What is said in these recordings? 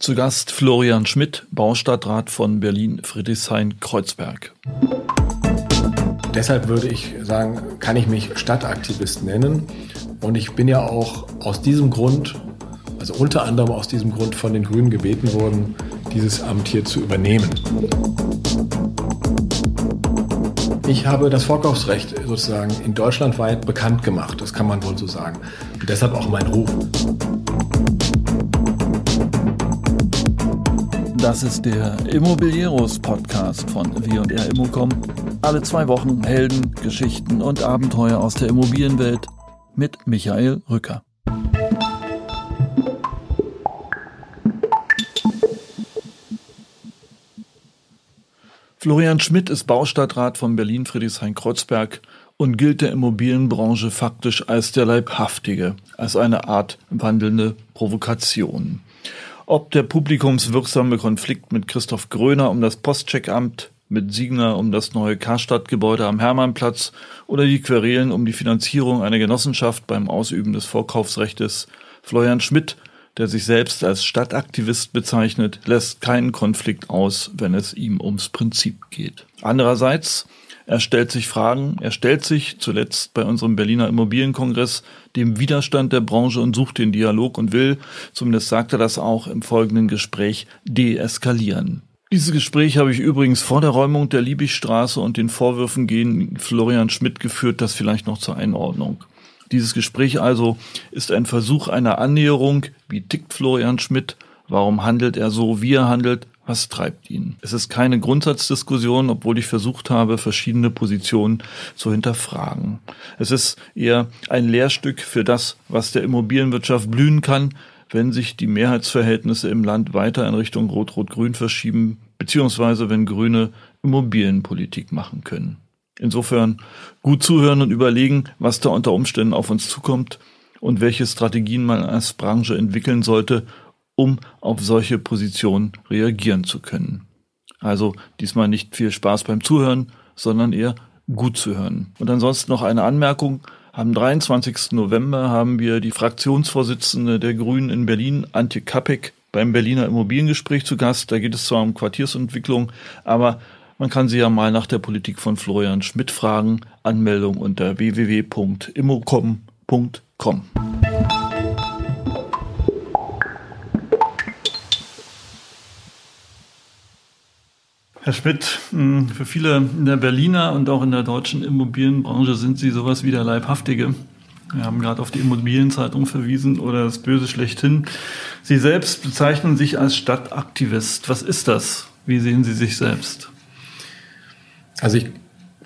Zu Gast Florian Schmidt, Baustadtrat von Berlin Friedrichshain-Kreuzberg. Deshalb würde ich sagen, kann ich mich Stadtaktivist nennen. Und ich bin ja auch aus diesem Grund, also unter anderem aus diesem Grund von den Grünen gebeten worden, dieses Amt hier zu übernehmen. Ich habe das Vorkaufsrecht sozusagen in Deutschland weit bekannt gemacht, das kann man wohl so sagen. Und deshalb auch mein Ruf. Das ist der Immobilieros Podcast von W&R Immocom. Alle zwei Wochen Helden, Geschichten und Abenteuer aus der Immobilienwelt mit Michael Rücker. Florian Schmidt ist Baustadtrat von Berlin Friedrichshain-Kreuzberg und gilt der Immobilienbranche faktisch als der Leibhaftige, als eine Art wandelnde Provokation. Ob der publikumswirksame Konflikt mit Christoph Gröner um das Postcheckamt, mit Siegner um das neue Karstadtgebäude am Hermannplatz oder die Querelen um die Finanzierung einer Genossenschaft beim Ausüben des Vorkaufsrechtes, Florian Schmidt, der sich selbst als Stadtaktivist bezeichnet, lässt keinen Konflikt aus, wenn es ihm ums Prinzip geht. Andererseits er stellt sich Fragen, er stellt sich zuletzt bei unserem Berliner Immobilienkongress dem Widerstand der Branche und sucht den Dialog und will, zumindest sagt er das auch im folgenden Gespräch, deeskalieren. Dieses Gespräch habe ich übrigens vor der Räumung der Liebigstraße und den Vorwürfen gegen Florian Schmidt geführt, das vielleicht noch zur Einordnung. Dieses Gespräch also ist ein Versuch einer Annäherung, wie tickt Florian Schmidt, warum handelt er so, wie er handelt, was treibt ihn? Es ist keine Grundsatzdiskussion, obwohl ich versucht habe, verschiedene Positionen zu hinterfragen. Es ist eher ein Lehrstück für das, was der Immobilienwirtschaft blühen kann, wenn sich die Mehrheitsverhältnisse im Land weiter in Richtung Rot-Rot-Grün verschieben, beziehungsweise wenn Grüne Immobilienpolitik machen können. Insofern gut zuhören und überlegen, was da unter Umständen auf uns zukommt und welche Strategien man als Branche entwickeln sollte, um auf solche Positionen reagieren zu können. Also diesmal nicht viel Spaß beim Zuhören, sondern eher gut zu hören. Und ansonsten noch eine Anmerkung. Am 23. November haben wir die Fraktionsvorsitzende der Grünen in Berlin, Antje Kapek, beim Berliner Immobiliengespräch zu Gast. Da geht es zwar um Quartiersentwicklung, aber man kann sie ja mal nach der Politik von Florian Schmidt fragen. Anmeldung unter www.immocom.com. Herr Schmidt, hm, für viele in der Berliner und auch in der deutschen Immobilienbranche sind Sie sowas wie der Leibhaftige. Wir haben gerade auf die Immobilienzeitung verwiesen oder das Böse schlechthin. Sie selbst bezeichnen sich als Stadtaktivist. Was ist das? Wie sehen Sie sich selbst? Also ich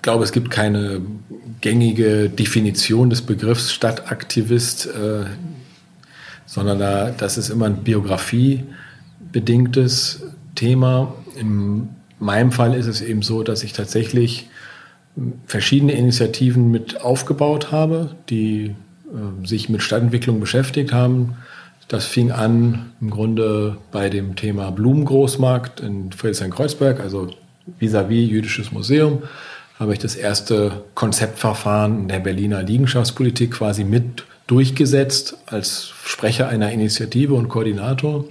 glaube, es gibt keine gängige Definition des Begriffs Stadtaktivist, äh, sondern da, das ist immer ein biografiebedingtes Thema. Im meinem Fall ist es eben so, dass ich tatsächlich verschiedene Initiativen mit aufgebaut habe, die äh, sich mit Stadtentwicklung beschäftigt haben. Das fing an im Grunde bei dem Thema Blumengroßmarkt in Friedrichshain-Kreuzberg, also vis-à-vis -vis Jüdisches Museum, habe ich das erste Konzeptverfahren in der Berliner Liegenschaftspolitik quasi mit durchgesetzt als Sprecher einer Initiative und Koordinator.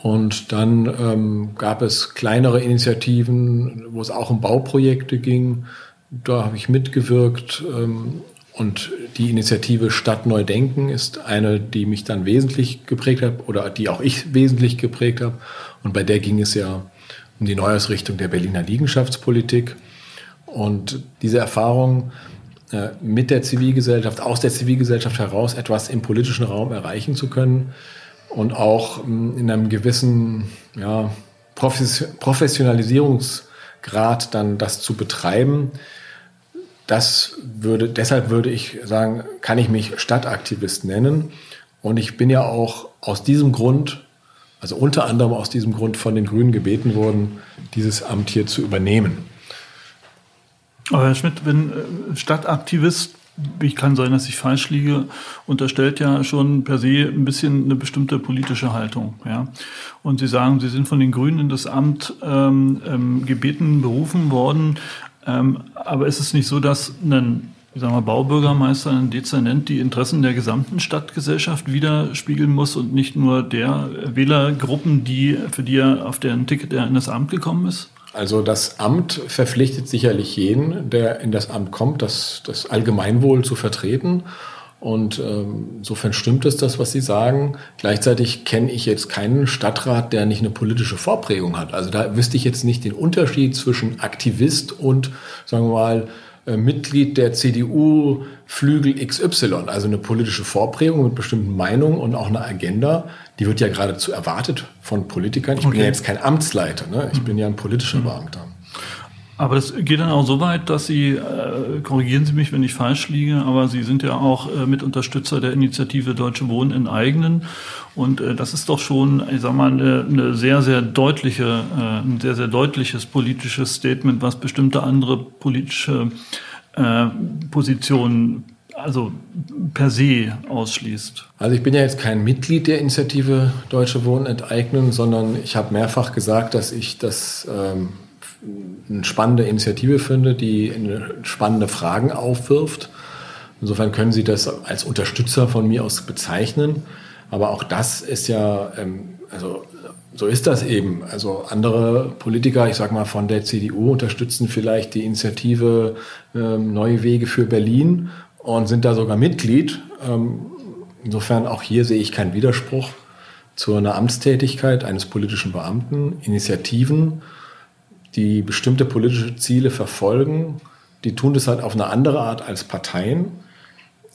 Und dann ähm, gab es kleinere Initiativen, wo es auch um Bauprojekte ging. Da habe ich mitgewirkt. Ähm, und die Initiative Stadt Neu Denken ist eine, die mich dann wesentlich geprägt hat oder die auch ich wesentlich geprägt habe. Und bei der ging es ja um die Neuausrichtung der Berliner Liegenschaftspolitik. Und diese Erfahrung äh, mit der Zivilgesellschaft, aus der Zivilgesellschaft heraus etwas im politischen Raum erreichen zu können, und auch ähm, in einem gewissen ja, Professionalisierungsgrad dann das zu betreiben. Das würde, deshalb würde ich sagen, kann ich mich Stadtaktivist nennen. Und ich bin ja auch aus diesem Grund, also unter anderem aus diesem Grund von den Grünen gebeten worden, dieses Amt hier zu übernehmen. Aber Herr Schmidt, wenn äh, Stadtaktivist ich kann sein, dass ich falsch liege, unterstellt ja schon per se ein bisschen eine bestimmte politische Haltung. Ja. Und Sie sagen, Sie sind von den Grünen in das Amt ähm, ähm, gebeten, berufen worden. Ähm, aber ist es nicht so, dass ein ich sag mal, Baubürgermeister, ein Dezernent die Interessen der gesamten Stadtgesellschaft widerspiegeln muss und nicht nur der Wählergruppen, die, für die er auf deren Ticket in das Amt gekommen ist? Also das Amt verpflichtet sicherlich jeden, der in das Amt kommt, das, das Allgemeinwohl zu vertreten. Und ähm, insofern stimmt es das, was Sie sagen. Gleichzeitig kenne ich jetzt keinen Stadtrat, der nicht eine politische Vorprägung hat. Also da wüsste ich jetzt nicht den Unterschied zwischen Aktivist und, sagen wir mal, Mitglied der CDU Flügel XY, also eine politische Vorprägung mit bestimmten Meinungen und auch eine Agenda, die wird ja geradezu erwartet von Politikern. Ich okay. bin ja jetzt kein Amtsleiter, ne? ich bin ja ein politischer Beamter. Aber das geht dann auch so weit, dass Sie, äh, korrigieren Sie mich, wenn ich falsch liege, aber Sie sind ja auch äh, Mitunterstützer der Initiative Deutsche Wohnen in Eigenen. Und äh, das ist doch schon, ich sag mal, eine, eine sehr, sehr deutliche, äh, ein sehr, sehr deutliches politisches Statement, was bestimmte andere politische äh, Positionen also per se ausschließt. Also ich bin ja jetzt kein Mitglied der Initiative Deutsche Wohnen enteignen, sondern ich habe mehrfach gesagt, dass ich das ähm, eine spannende Initiative finde, die spannende Fragen aufwirft. Insofern können Sie das als Unterstützer von mir aus bezeichnen. Aber auch das ist ja, ähm, also so ist das eben. Also andere Politiker, ich sage mal von der CDU, unterstützen vielleicht die Initiative ähm, Neue Wege für Berlin und sind da sogar Mitglied. Ähm, insofern auch hier sehe ich keinen Widerspruch zu einer Amtstätigkeit eines politischen Beamten. Initiativen die bestimmte politische Ziele verfolgen, die tun das halt auf eine andere Art als Parteien.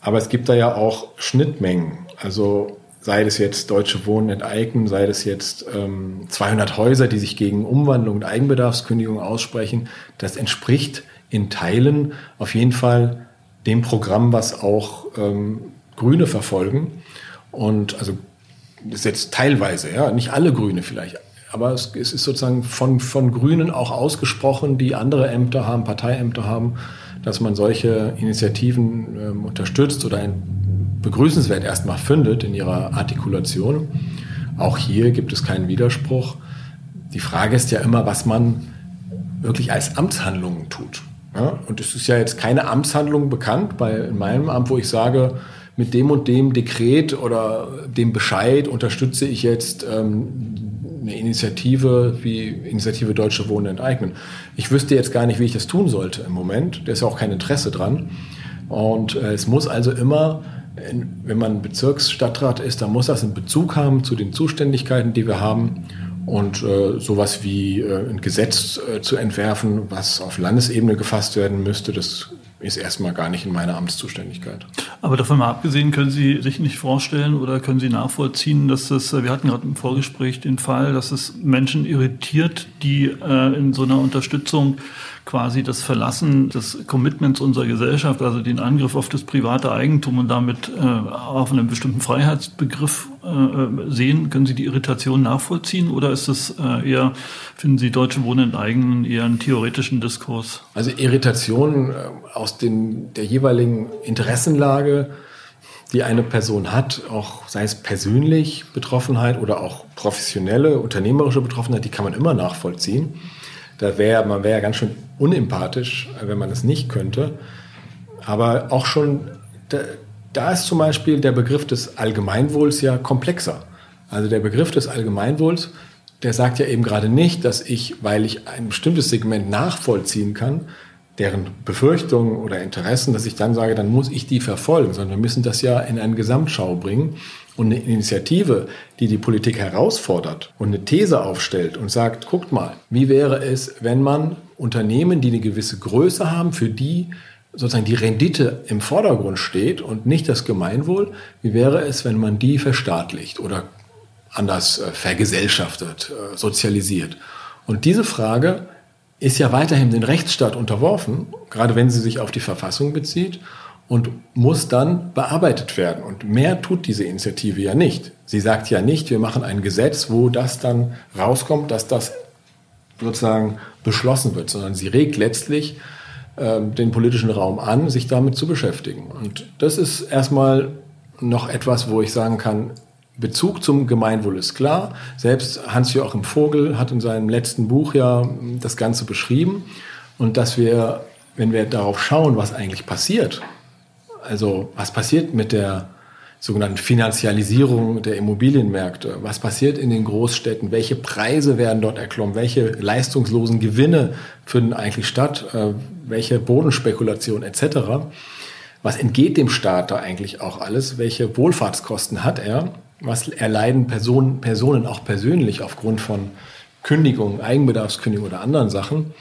Aber es gibt da ja auch Schnittmengen. Also sei das jetzt Deutsche Wohnen enteignen, sei das jetzt ähm, 200 Häuser, die sich gegen Umwandlung und Eigenbedarfskündigung aussprechen. Das entspricht in Teilen auf jeden Fall dem Programm, was auch ähm, Grüne verfolgen. Und also das ist jetzt teilweise, ja, nicht alle Grüne vielleicht, aber es, es, ist sozusagen von, von Grünen auch ausgesprochen, die andere Ämter haben, Parteiämter haben, dass man solche Initiativen ähm, unterstützt oder begrüßenswert erstmal findet in ihrer Artikulation. Auch hier gibt es keinen Widerspruch. Die Frage ist ja immer, was man wirklich als Amtshandlungen tut. Ja? Und es ist ja jetzt keine Amtshandlung bekannt bei in meinem Amt, wo ich sage, mit dem und dem Dekret oder dem Bescheid unterstütze ich jetzt ähm, eine Initiative wie Initiative Deutsche Wohnen enteignen. Ich wüsste jetzt gar nicht, wie ich das tun sollte im Moment. Da ist ja auch kein Interesse dran. Und äh, es muss also immer, wenn man Bezirksstadtrat ist, dann muss das einen Bezug haben zu den Zuständigkeiten, die wir haben. Und äh, sowas wie äh, ein Gesetz äh, zu entwerfen, was auf Landesebene gefasst werden müsste, das ist erstmal gar nicht in meiner Amtszuständigkeit. Aber davon mal abgesehen, können Sie sich nicht vorstellen oder können Sie nachvollziehen, dass es, wir hatten gerade im Vorgespräch den Fall, dass es Menschen irritiert, die äh, in so einer Unterstützung quasi das Verlassen des Commitments unserer Gesellschaft, also den Angriff auf das private Eigentum und damit äh, auf einen bestimmten Freiheitsbegriff äh, sehen. Können Sie die Irritation nachvollziehen oder ist es äh, eher, finden Sie Deutsche Wohnen enteignen eher einen theoretischen Diskurs? Also Irritation äh, aus den, der jeweiligen Interessenlage, die eine Person hat, auch sei es persönlich Betroffenheit oder auch professionelle, unternehmerische Betroffenheit, die kann man immer nachvollziehen. Da wäre, man wäre ja ganz schön unempathisch, wenn man es nicht könnte. Aber auch schon, da, da ist zum Beispiel der Begriff des Allgemeinwohls ja komplexer. Also der Begriff des Allgemeinwohls, der sagt ja eben gerade nicht, dass ich, weil ich ein bestimmtes Segment nachvollziehen kann, deren Befürchtungen oder Interessen, dass ich dann sage, dann muss ich die verfolgen, sondern wir müssen das ja in eine Gesamtschau bringen. Und eine Initiative, die die Politik herausfordert und eine These aufstellt und sagt, guckt mal, wie wäre es, wenn man Unternehmen, die eine gewisse Größe haben, für die sozusagen die Rendite im Vordergrund steht und nicht das Gemeinwohl, wie wäre es, wenn man die verstaatlicht oder anders äh, vergesellschaftet, äh, sozialisiert? Und diese Frage ist ja weiterhin den Rechtsstaat unterworfen, gerade wenn sie sich auf die Verfassung bezieht und muss dann bearbeitet werden. Und mehr tut diese Initiative ja nicht. Sie sagt ja nicht, wir machen ein Gesetz, wo das dann rauskommt, dass das sozusagen beschlossen wird, sondern sie regt letztlich äh, den politischen Raum an, sich damit zu beschäftigen. Und das ist erstmal noch etwas, wo ich sagen kann, Bezug zum Gemeinwohl ist klar. Selbst Hans-Joachim Vogel hat in seinem letzten Buch ja das Ganze beschrieben. Und dass wir wenn wir darauf schauen, was eigentlich passiert, also was passiert mit der sogenannten Finanzialisierung der Immobilienmärkte, was passiert in den Großstädten, welche Preise werden dort erklommen, welche leistungslosen Gewinne finden eigentlich statt, äh, welche Bodenspekulation etc. Was entgeht dem Staat da eigentlich auch alles? Welche Wohlfahrtskosten hat er? Was erleiden Personen, Personen auch persönlich aufgrund von Kündigung, Eigenbedarfskündigung oder anderen Sachen?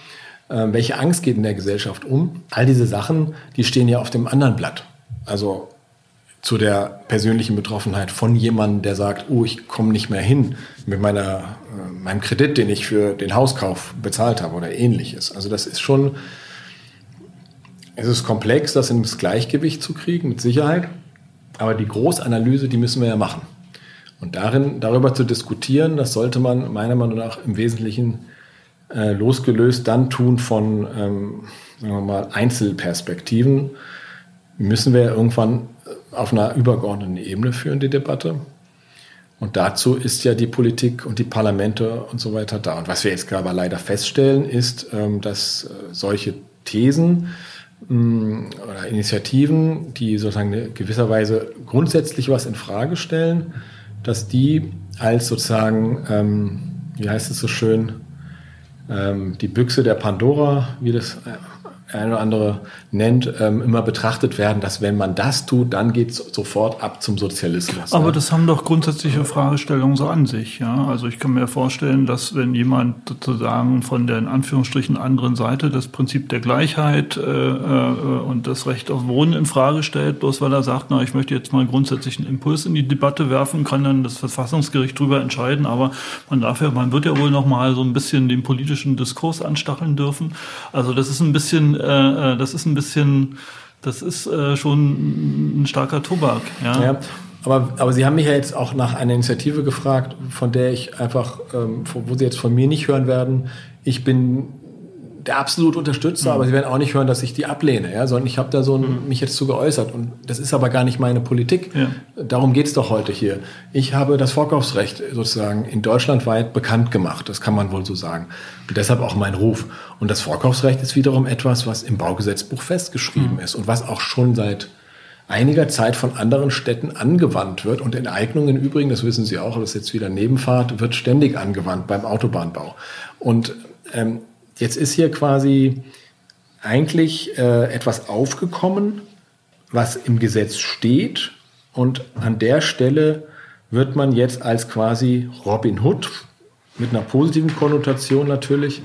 Äh, welche Angst geht in der Gesellschaft um? All diese Sachen, die stehen ja auf dem anderen Blatt. Also zu der persönlichen Betroffenheit von jemandem, der sagt, oh, ich komme nicht mehr hin mit meiner, äh, meinem Kredit, den ich für den Hauskauf bezahlt habe oder ähnliches. Also das ist schon, es ist komplex, das ins Gleichgewicht zu kriegen, mit Sicherheit. Aber die Großanalyse, die müssen wir ja machen. Und darin, darüber zu diskutieren, das sollte man meiner Meinung nach im Wesentlichen äh, losgelöst dann tun von, ähm, sagen wir mal, Einzelperspektiven. Müssen wir irgendwann auf einer übergeordneten Ebene führen, die Debatte. Und dazu ist ja die Politik und die Parlamente und so weiter da. Und was wir jetzt gerade leider feststellen, ist, ähm, dass äh, solche Thesen mm, oder Initiativen, die sozusagen in gewisser Weise grundsätzlich was in Frage stellen, dass die als sozusagen, ähm, wie heißt es so schön, ähm, die Büchse der Pandora, wie das eine oder andere nennt, ähm, immer betrachtet werden, dass wenn man das tut, dann geht es sofort ab zum Sozialismus. Aber ja. das haben doch grundsätzliche Fragestellungen so an sich. Ja? Also ich kann mir vorstellen, dass wenn jemand sozusagen von der in Anführungsstrichen anderen Seite das Prinzip der Gleichheit äh, äh, und das Recht auf Wohnen in Frage stellt, bloß weil er sagt, na, ich möchte jetzt mal einen Impuls in die Debatte werfen, kann dann das Verfassungsgericht darüber entscheiden. Aber man darf ja, man wird ja wohl noch mal so ein bisschen den politischen Diskurs anstacheln dürfen. Also das ist ein bisschen äh, äh, das ist ein bisschen, das ist äh, schon ein starker Tobak. Ja. ja. Aber, aber Sie haben mich ja jetzt auch nach einer Initiative gefragt, von der ich einfach, ähm, wo Sie jetzt von mir nicht hören werden. Ich bin der absolut Unterstützer, mhm. aber sie werden auch nicht hören, dass ich die ablehne, ja, sondern ich habe da so ein, mhm. mich jetzt zu geäußert und das ist aber gar nicht meine Politik. Ja. Darum geht's doch heute hier. Ich habe das Vorkaufsrecht sozusagen in Deutschland weit bekannt gemacht, das kann man wohl so sagen. Und deshalb auch mein Ruf. Und das Vorkaufsrecht ist wiederum etwas, was im Baugesetzbuch festgeschrieben mhm. ist und was auch schon seit einiger Zeit von anderen Städten angewandt wird. Und Enteignungen im Übrigen, das wissen Sie auch, das ist jetzt wieder Nebenfahrt, wird ständig angewandt beim Autobahnbau. Und ähm, Jetzt ist hier quasi eigentlich äh, etwas aufgekommen, was im Gesetz steht. Und an der Stelle wird man jetzt als quasi Robin Hood mit einer positiven Konnotation natürlich,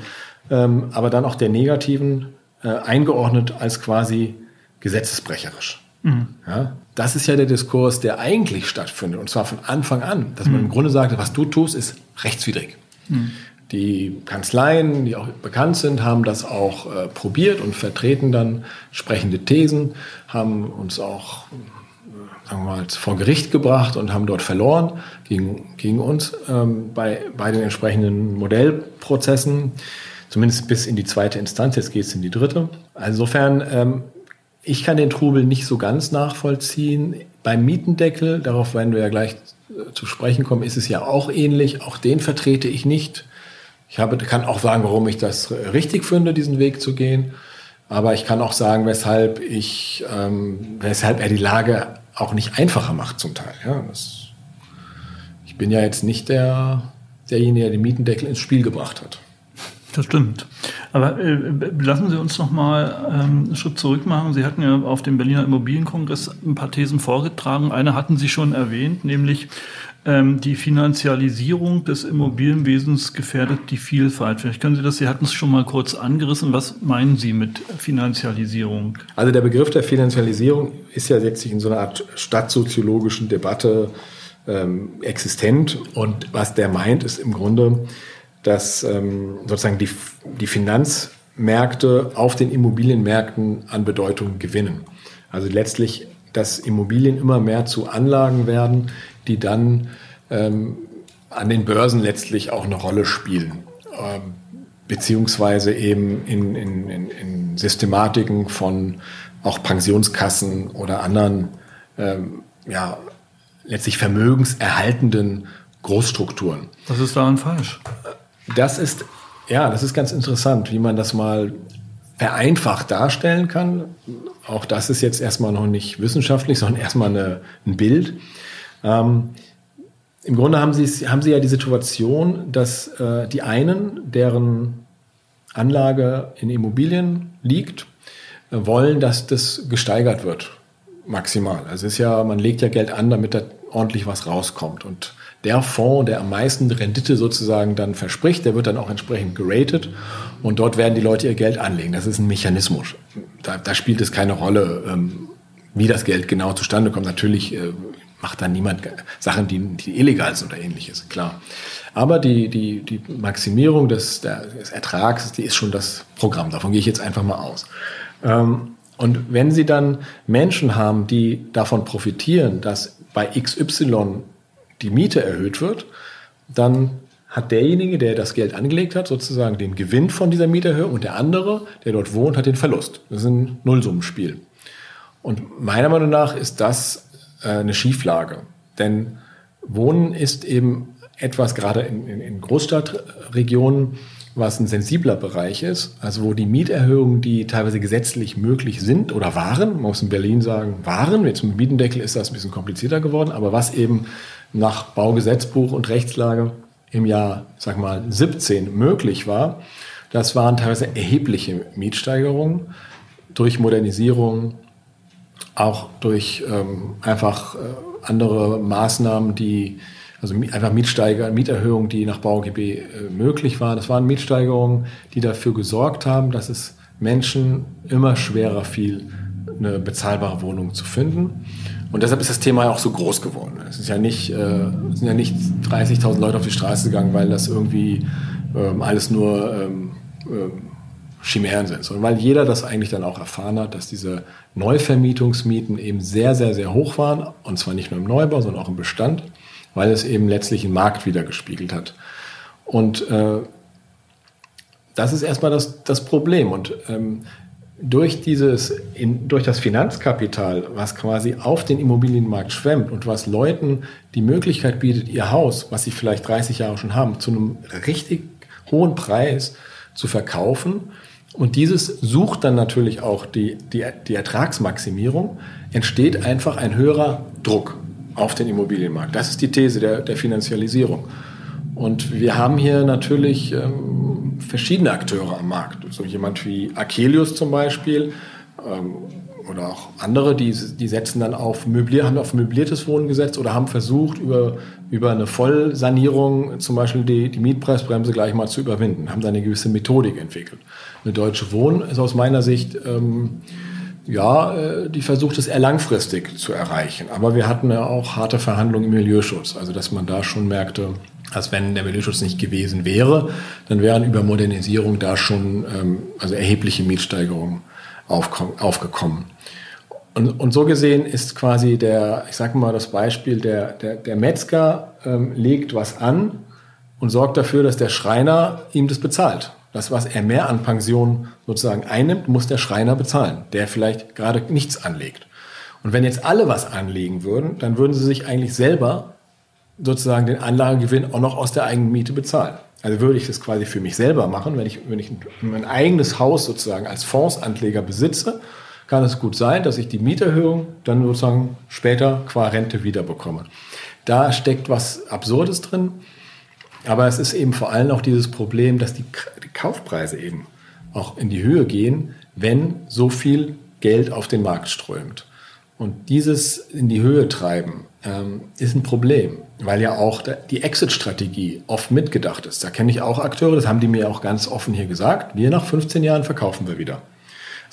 ähm, aber dann auch der negativen äh, eingeordnet als quasi gesetzesbrecherisch. Mhm. Ja, das ist ja der Diskurs, der eigentlich stattfindet, und zwar von Anfang an, dass man mhm. im Grunde sagt, was du tust, ist rechtswidrig. Mhm. Die Kanzleien, die auch bekannt sind, haben das auch äh, probiert und vertreten dann sprechende Thesen, haben uns auch äh, sagen wir mal, vor Gericht gebracht und haben dort verloren gegen, gegen uns ähm, bei, bei den entsprechenden Modellprozessen, zumindest bis in die zweite Instanz, jetzt geht es in die dritte. Also insofern, ähm, ich kann den Trubel nicht so ganz nachvollziehen. Beim Mietendeckel, darauf werden wir ja gleich äh, zu sprechen kommen, ist es ja auch ähnlich. Auch den vertrete ich nicht. Ich habe, kann auch sagen, warum ich das richtig finde, diesen Weg zu gehen. Aber ich kann auch sagen, weshalb ich, ähm, weshalb er die Lage auch nicht einfacher macht zum Teil. Ja, das, ich bin ja jetzt nicht der, derjenige, der den Mietendeckel ins Spiel gebracht hat. Das stimmt. Aber äh, lassen Sie uns noch mal ähm, einen Schritt zurück machen. Sie hatten ja auf dem Berliner Immobilienkongress ein paar Thesen vorgetragen. Eine hatten Sie schon erwähnt, nämlich ähm, die Finanzialisierung des Immobilienwesens gefährdet die Vielfalt. Vielleicht können Sie das, Sie hatten es schon mal kurz angerissen. Was meinen Sie mit Finanzialisierung? Also der Begriff der Finanzialisierung ist ja letztlich in so einer Art stadtsoziologischen Debatte ähm, existent. Und was der meint, ist im Grunde, dass ähm, sozusagen die, die Finanzmärkte auf den Immobilienmärkten an Bedeutung gewinnen. Also letztlich, dass Immobilien immer mehr zu Anlagen werden, die dann ähm, an den Börsen letztlich auch eine Rolle spielen. Ähm, beziehungsweise eben in, in, in, in, Systematiken von auch Pensionskassen oder anderen, ähm, ja, letztlich vermögenserhaltenden Großstrukturen. Was ist daran falsch? Das ist, ja, das ist ganz interessant, wie man das mal vereinfacht darstellen kann. Auch das ist jetzt erstmal noch nicht wissenschaftlich, sondern erstmal eine, ein Bild. Ähm, Im Grunde haben sie, haben sie ja die Situation, dass äh, die einen, deren Anlage in Immobilien liegt, äh, wollen, dass das gesteigert wird, maximal. Also es ist ja, man legt ja Geld an, damit da ordentlich was rauskommt. Und der Fonds, der am meisten Rendite sozusagen dann verspricht, der wird dann auch entsprechend geratet und dort werden die Leute ihr Geld anlegen. Das ist ein Mechanismus. Da, da spielt es keine Rolle, ähm, wie das Geld genau zustande kommt. Natürlich äh, macht da niemand Sachen, die, die illegal sind oder ähnliches, klar. Aber die, die, die Maximierung des, des Ertrags, die ist schon das Programm. Davon gehe ich jetzt einfach mal aus. Ähm, und wenn Sie dann Menschen haben, die davon profitieren, dass bei XY die Miete erhöht wird, dann hat derjenige, der das Geld angelegt hat, sozusagen den Gewinn von dieser Mieterhöhung und der andere, der dort wohnt, hat den Verlust. Das ist ein Nullsummenspiel. Und meiner Meinung nach ist das eine Schieflage. Denn Wohnen ist eben etwas, gerade in, in, in Großstadtregionen, was ein sensibler Bereich ist, also wo die Mieterhöhungen, die teilweise gesetzlich möglich sind oder waren, man muss in Berlin sagen, waren, jetzt mit dem Mietendeckel ist das ein bisschen komplizierter geworden, aber was eben nach Baugesetzbuch und Rechtslage im Jahr, sag mal, 17 möglich war, das waren teilweise erhebliche Mietsteigerungen durch Modernisierung, auch durch ähm, einfach äh, andere Maßnahmen, die also einfach Mietsteiger, Mieterhöhungen, die nach BauGB äh, möglich waren. Das waren Mietsteigerungen, die dafür gesorgt haben, dass es Menschen immer schwerer fiel, eine bezahlbare Wohnung zu finden. Und deshalb ist das Thema ja auch so groß geworden. Es ist ja nicht, äh, sind ja nicht 30.000 Leute auf die Straße gegangen, weil das irgendwie ähm, alles nur ähm, ähm, Chimären sind, sondern weil jeder das eigentlich dann auch erfahren hat, dass diese Neuvermietungsmieten eben sehr, sehr, sehr hoch waren. Und zwar nicht nur im Neubau, sondern auch im Bestand, weil es eben letztlich einen Markt wiedergespiegelt hat. Und äh, das ist erstmal das, das Problem. Und ähm, durch dieses, in, durch das Finanzkapital, was quasi auf den Immobilienmarkt schwemmt und was Leuten die Möglichkeit bietet, ihr Haus, was sie vielleicht 30 Jahre schon haben, zu einem richtig hohen Preis zu verkaufen. Und dieses sucht dann natürlich auch die, die, die Ertragsmaximierung, entsteht einfach ein höherer Druck auf den Immobilienmarkt. Das ist die These der, der Finanzialisierung. Und wir haben hier natürlich ähm, verschiedene Akteure am Markt. So jemand wie Akelius zum Beispiel ähm, oder auch andere, die, die setzen dann auf Möblier, haben auf möbliertes Wohnen gesetzt oder haben versucht, über, über eine Vollsanierung zum Beispiel die, die Mietpreisbremse gleich mal zu überwinden, haben da eine gewisse Methodik entwickelt. Eine Deutsche Wohnen ist aus meiner Sicht ähm, ja, äh, die versucht es eher langfristig zu erreichen. Aber wir hatten ja auch harte Verhandlungen im Milieuschutz. Also, dass man da schon merkte, dass wenn der Milieuschutz nicht gewesen wäre, dann wären über Modernisierung da schon ähm, also erhebliche Mietsteigerungen aufgekommen. Und, und so gesehen ist quasi der, ich sage mal das Beispiel, der, der, der Metzger ähm, legt was an und sorgt dafür, dass der Schreiner ihm das bezahlt. Das, was er mehr an Pension sozusagen einnimmt, muss der Schreiner bezahlen, der vielleicht gerade nichts anlegt. Und wenn jetzt alle was anlegen würden, dann würden sie sich eigentlich selber sozusagen den Anlagegewinn auch noch aus der eigenen Miete bezahlen. Also würde ich das quasi für mich selber machen, wenn ich, wenn ich mein eigenes Haus sozusagen als Fondsanleger besitze, kann es gut sein, dass ich die Mieterhöhung dann sozusagen später qua Rente wiederbekomme. Da steckt was Absurdes drin, aber es ist eben vor allem auch dieses Problem, dass die, die Kaufpreise eben auch in die Höhe gehen, wenn so viel Geld auf den Markt strömt. Und dieses in die Höhe treiben ähm, ist ein Problem, weil ja auch die Exit-Strategie oft mitgedacht ist. Da kenne ich auch Akteure, das haben die mir auch ganz offen hier gesagt. Wir nach 15 Jahren verkaufen wir wieder.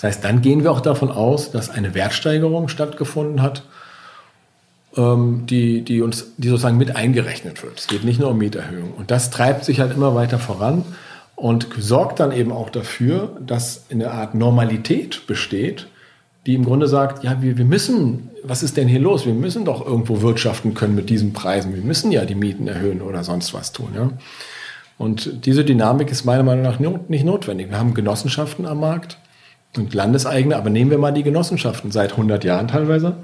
Das heißt, dann gehen wir auch davon aus, dass eine Wertsteigerung stattgefunden hat, ähm, die, die uns, die sozusagen mit eingerechnet wird. Es geht nicht nur um Mieterhöhung. Und das treibt sich halt immer weiter voran und sorgt dann eben auch dafür, dass eine Art Normalität besteht, die im Grunde sagt, ja, wir, wir müssen, was ist denn hier los? Wir müssen doch irgendwo wirtschaften können mit diesen Preisen. Wir müssen ja die Mieten erhöhen oder sonst was tun. Ja? Und diese Dynamik ist meiner Meinung nach nicht notwendig. Wir haben Genossenschaften am Markt und landeseigene, aber nehmen wir mal die Genossenschaften seit 100 Jahren teilweise.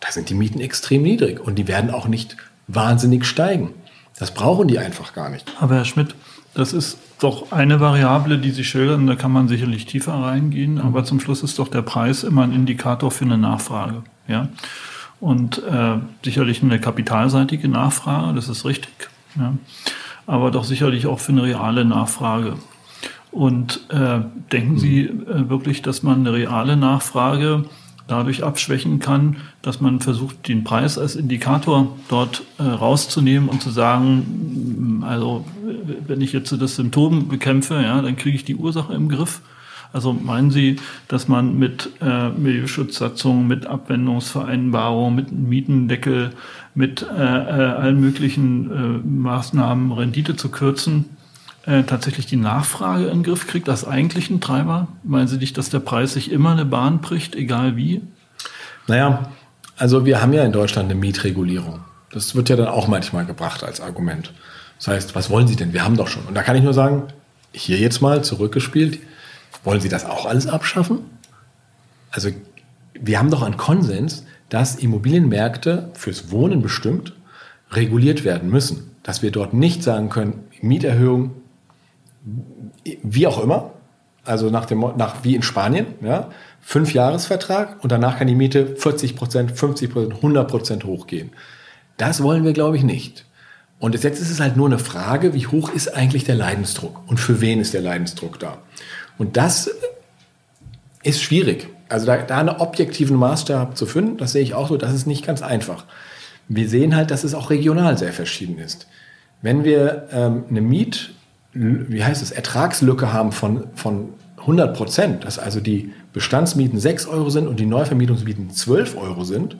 Da sind die Mieten extrem niedrig und die werden auch nicht wahnsinnig steigen. Das brauchen die einfach gar nicht. Aber Herr Schmidt, das ist doch eine Variable, die Sie schildern, da kann man sicherlich tiefer reingehen, mhm. aber zum Schluss ist doch der Preis immer ein Indikator für eine Nachfrage. Ja? Und äh, sicherlich eine kapitalseitige Nachfrage, das ist richtig, ja? aber doch sicherlich auch für eine reale Nachfrage. Und äh, denken. Sie äh, wirklich, dass man eine reale Nachfrage dadurch abschwächen kann, dass man versucht, den Preis als Indikator dort äh, rauszunehmen und zu sagen, mm, also wenn ich jetzt das Symptom bekämpfe, ja, dann kriege ich die Ursache im Griff. Also meinen Sie, dass man mit äh, Milieuschutzsatzungen, mit Abwendungsvereinbarungen, mit Mietendeckel, mit äh, äh, allen möglichen äh, Maßnahmen Rendite zu kürzen, äh, tatsächlich die Nachfrage in den Griff kriegt als eigentlichen Treiber? Meinen Sie nicht, dass der Preis sich immer eine Bahn bricht, egal wie? Naja, also wir haben ja in Deutschland eine Mietregulierung. Das wird ja dann auch manchmal gebracht als Argument. Das heißt, was wollen Sie denn? Wir haben doch schon. Und da kann ich nur sagen, hier jetzt mal zurückgespielt, wollen Sie das auch alles abschaffen? Also wir haben doch einen Konsens, dass Immobilienmärkte fürs Wohnen bestimmt reguliert werden müssen. Dass wir dort nicht sagen können, Mieterhöhung wie auch immer, also nach dem, nach, wie in Spanien, ja, fünf Jahresvertrag und danach kann die Miete 40 Prozent, 50 Prozent, 100 Prozent hochgehen. Das wollen wir, glaube ich, nicht. Und jetzt ist es halt nur eine Frage, wie hoch ist eigentlich der Leidensdruck und für wen ist der Leidensdruck da? Und das ist schwierig. Also da, da einen objektiven Maßstab zu finden, das sehe ich auch so, das ist nicht ganz einfach. Wir sehen halt, dass es auch regional sehr verschieden ist. Wenn wir ähm, eine Miet, wie heißt es, Ertragslücke haben von, von 100 Prozent, dass also die Bestandsmieten 6 Euro sind und die Neuvermietungsmieten 12 Euro sind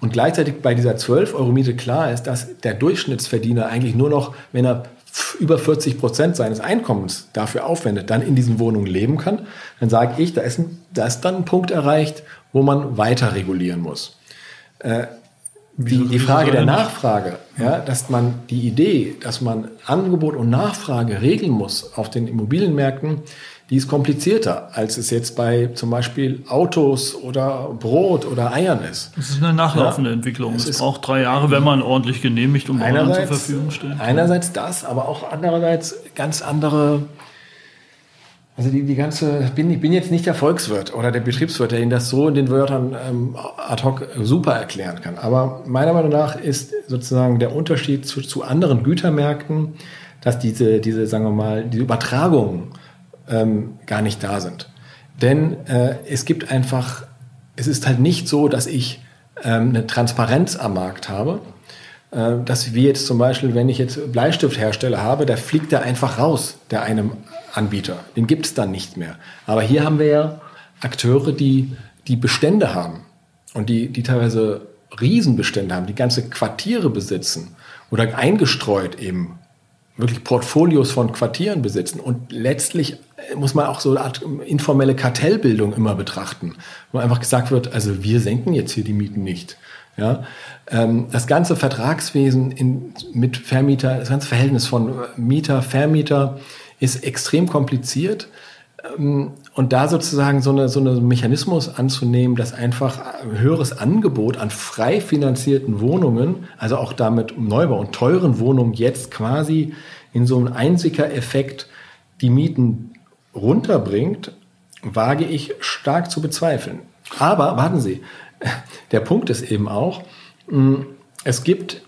und gleichzeitig bei dieser 12 Euro Miete klar ist, dass der Durchschnittsverdiener eigentlich nur noch, wenn er über 40 Prozent seines Einkommens dafür aufwendet, dann in diesen Wohnungen leben kann, dann sage ich, da ist, ein, da ist dann ein Punkt erreicht, wo man weiter regulieren muss. Äh, die, die Frage der Nachfrage, ja, dass man die Idee, dass man Angebot und Nachfrage regeln muss auf den Immobilienmärkten, die ist komplizierter, als es jetzt bei zum Beispiel Autos oder Brot oder Eiern ist. Es ist eine nachlaufende ja, Entwicklung. Es, es braucht drei Jahre, wenn man ordentlich genehmigt und zur Verfügung steht. Einerseits das, aber auch andererseits ganz andere also die, die ganze, ich bin, ich bin jetzt nicht der Volkswirt oder der Betriebswirt, der Ihnen das so in den Wörtern ähm, ad hoc super erklären kann. Aber meiner Meinung nach ist sozusagen der Unterschied zu, zu anderen Gütermärkten, dass diese, diese, sagen wir mal, diese Übertragungen ähm, gar nicht da sind. Denn äh, es gibt einfach, es ist halt nicht so, dass ich ähm, eine Transparenz am Markt habe, äh, dass wir jetzt zum Beispiel, wenn ich jetzt Bleistifthersteller habe, da fliegt er einfach raus, der einem Anbieter. Den gibt es dann nicht mehr. Aber hier haben wir ja Akteure, die, die Bestände haben und die, die teilweise Riesenbestände haben, die ganze Quartiere besitzen oder eingestreut eben wirklich Portfolios von Quartieren besitzen. Und letztlich muss man auch so eine Art informelle Kartellbildung immer betrachten, wo einfach gesagt wird, also wir senken jetzt hier die Mieten nicht. Ja, ähm, das ganze Vertragswesen in, mit Vermieter, das ganze Verhältnis von Mieter, Vermieter ist extrem kompliziert. Ähm, und da sozusagen so, eine, so einen Mechanismus anzunehmen, dass einfach ein höheres Angebot an frei finanzierten Wohnungen, also auch damit Neubau und teuren Wohnungen jetzt quasi in so einem Einsicker-Effekt die Mieten runterbringt, wage ich stark zu bezweifeln. Aber warten Sie, der Punkt ist eben auch, hm, es gibt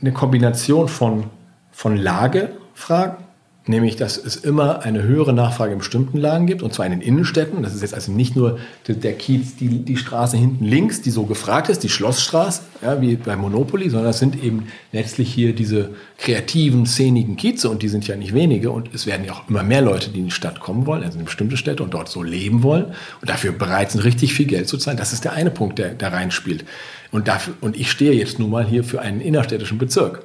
eine Kombination von, von Lagefragen, nämlich dass es immer eine höhere Nachfrage in bestimmten Lagen gibt, und zwar in den Innenstädten. Das ist jetzt also nicht nur der Kiez, die, die Straße hinten links, die so gefragt ist, die Schlossstraße, ja, wie bei Monopoly, sondern es sind eben letztlich hier diese kreativen, szenigen Kieze, und die sind ja nicht wenige, und es werden ja auch immer mehr Leute, die in die Stadt kommen wollen, also in bestimmte Städte und dort so leben wollen, und dafür bereit sind, richtig viel Geld zu zahlen. Das ist der eine Punkt, der da reinspielt. Und, dafür, und ich stehe jetzt nun mal hier für einen innerstädtischen Bezirk.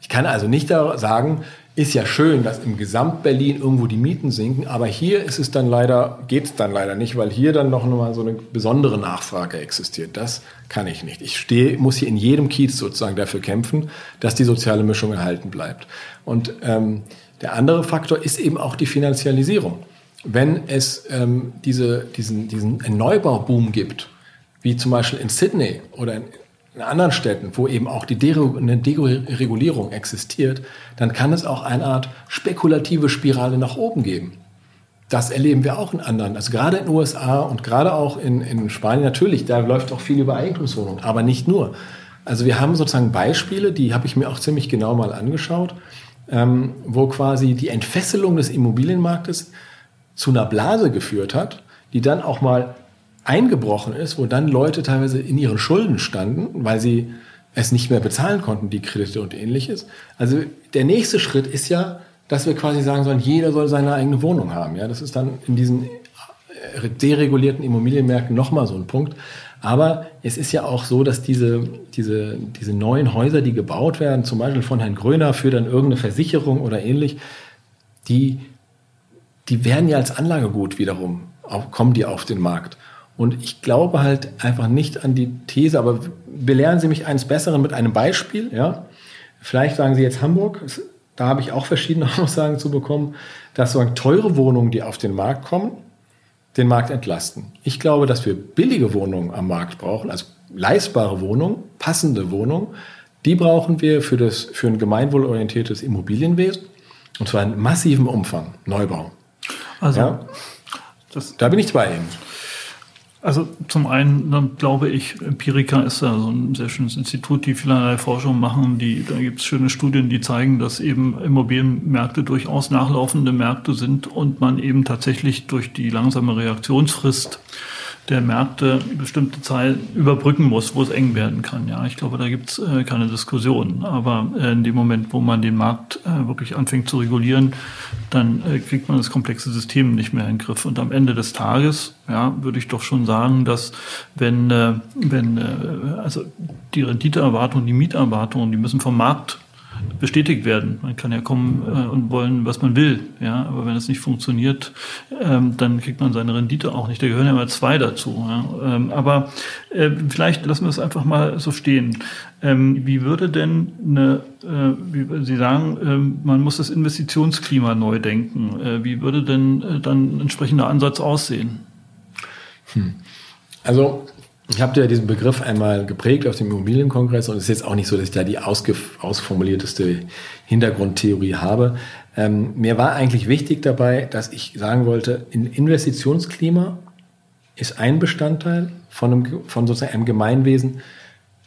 Ich kann also nicht sagen, ist ja schön, dass im Gesamt-Berlin irgendwo die Mieten sinken, aber hier ist es dann leider, geht es dann leider nicht, weil hier dann noch mal so eine besondere Nachfrage existiert. Das kann ich nicht. Ich stehe, muss hier in jedem Kiez sozusagen dafür kämpfen, dass die soziale Mischung erhalten bleibt. Und ähm, der andere Faktor ist eben auch die Finanzialisierung. Wenn es ähm, diese, diesen, diesen Neubauboom gibt, wie zum Beispiel in Sydney oder in in anderen Städten, wo eben auch die Deregulierung existiert, dann kann es auch eine Art spekulative Spirale nach oben geben. Das erleben wir auch in anderen, also gerade in den USA und gerade auch in, in Spanien natürlich, da läuft auch viel über Eigentumswohnungen, aber nicht nur. Also wir haben sozusagen Beispiele, die habe ich mir auch ziemlich genau mal angeschaut, ähm, wo quasi die Entfesselung des Immobilienmarktes zu einer Blase geführt hat, die dann auch mal eingebrochen ist, wo dann Leute teilweise in ihren Schulden standen, weil sie es nicht mehr bezahlen konnten, die Kredite und ähnliches. Also der nächste Schritt ist ja, dass wir quasi sagen sollen, jeder soll seine eigene Wohnung haben. Ja, das ist dann in diesen äh, deregulierten Immobilienmärkten nochmal so ein Punkt. Aber es ist ja auch so, dass diese, diese, diese neuen Häuser, die gebaut werden, zum Beispiel von Herrn Gröner für dann irgendeine Versicherung oder ähnlich, die, die werden ja als Anlagegut wiederum, auch, kommen die auf den Markt. Und ich glaube halt einfach nicht an die These, aber belehren Sie mich eines Besseren mit einem Beispiel, ja. Vielleicht sagen Sie jetzt Hamburg, da habe ich auch verschiedene Aussagen zu bekommen, dass so teure Wohnungen, die auf den Markt kommen, den Markt entlasten. Ich glaube, dass wir billige Wohnungen am Markt brauchen, also leistbare Wohnungen, passende Wohnungen. Die brauchen wir für, das, für ein gemeinwohlorientiertes Immobilienwesen und zwar in massivem Umfang, Neubau. Also, ja, da bin ich bei Ihnen. Also zum einen glaube ich, Empirica ist ja so ein sehr schönes Institut, die vielerlei Forschung machen. Die, da gibt es schöne Studien, die zeigen, dass eben Immobilienmärkte durchaus nachlaufende Märkte sind und man eben tatsächlich durch die langsame Reaktionsfrist der Märkte bestimmte Zeit überbrücken muss, wo es eng werden kann. Ja, ich glaube, da gibt es äh, keine Diskussion. Aber äh, in dem Moment, wo man den Markt äh, wirklich anfängt zu regulieren, dann äh, kriegt man das komplexe System nicht mehr in den Griff. Und am Ende des Tages, ja, würde ich doch schon sagen, dass wenn, äh, wenn äh, also die Renditeerwartungen, die Mieterwartungen, die müssen vom Markt bestätigt werden. Man kann ja kommen äh, und wollen, was man will, ja, aber wenn es nicht funktioniert, ähm, dann kriegt man seine Rendite auch nicht. Da gehören ja immer zwei dazu. Ja. Ähm, aber äh, vielleicht lassen wir es einfach mal so stehen. Ähm, wie würde denn eine, äh, wie Sie sagen, ähm, man muss das Investitionsklima neu denken. Äh, wie würde denn äh, dann ein entsprechender Ansatz aussehen? Hm. Also ich habe ja diesen Begriff einmal geprägt auf dem Immobilienkongress und es ist jetzt auch nicht so, dass ich da die ausformulierteste Hintergrundtheorie habe. Ähm, mir war eigentlich wichtig dabei, dass ich sagen wollte, ein Investitionsklima ist ein Bestandteil von, einem, von sozusagen einem Gemeinwesen.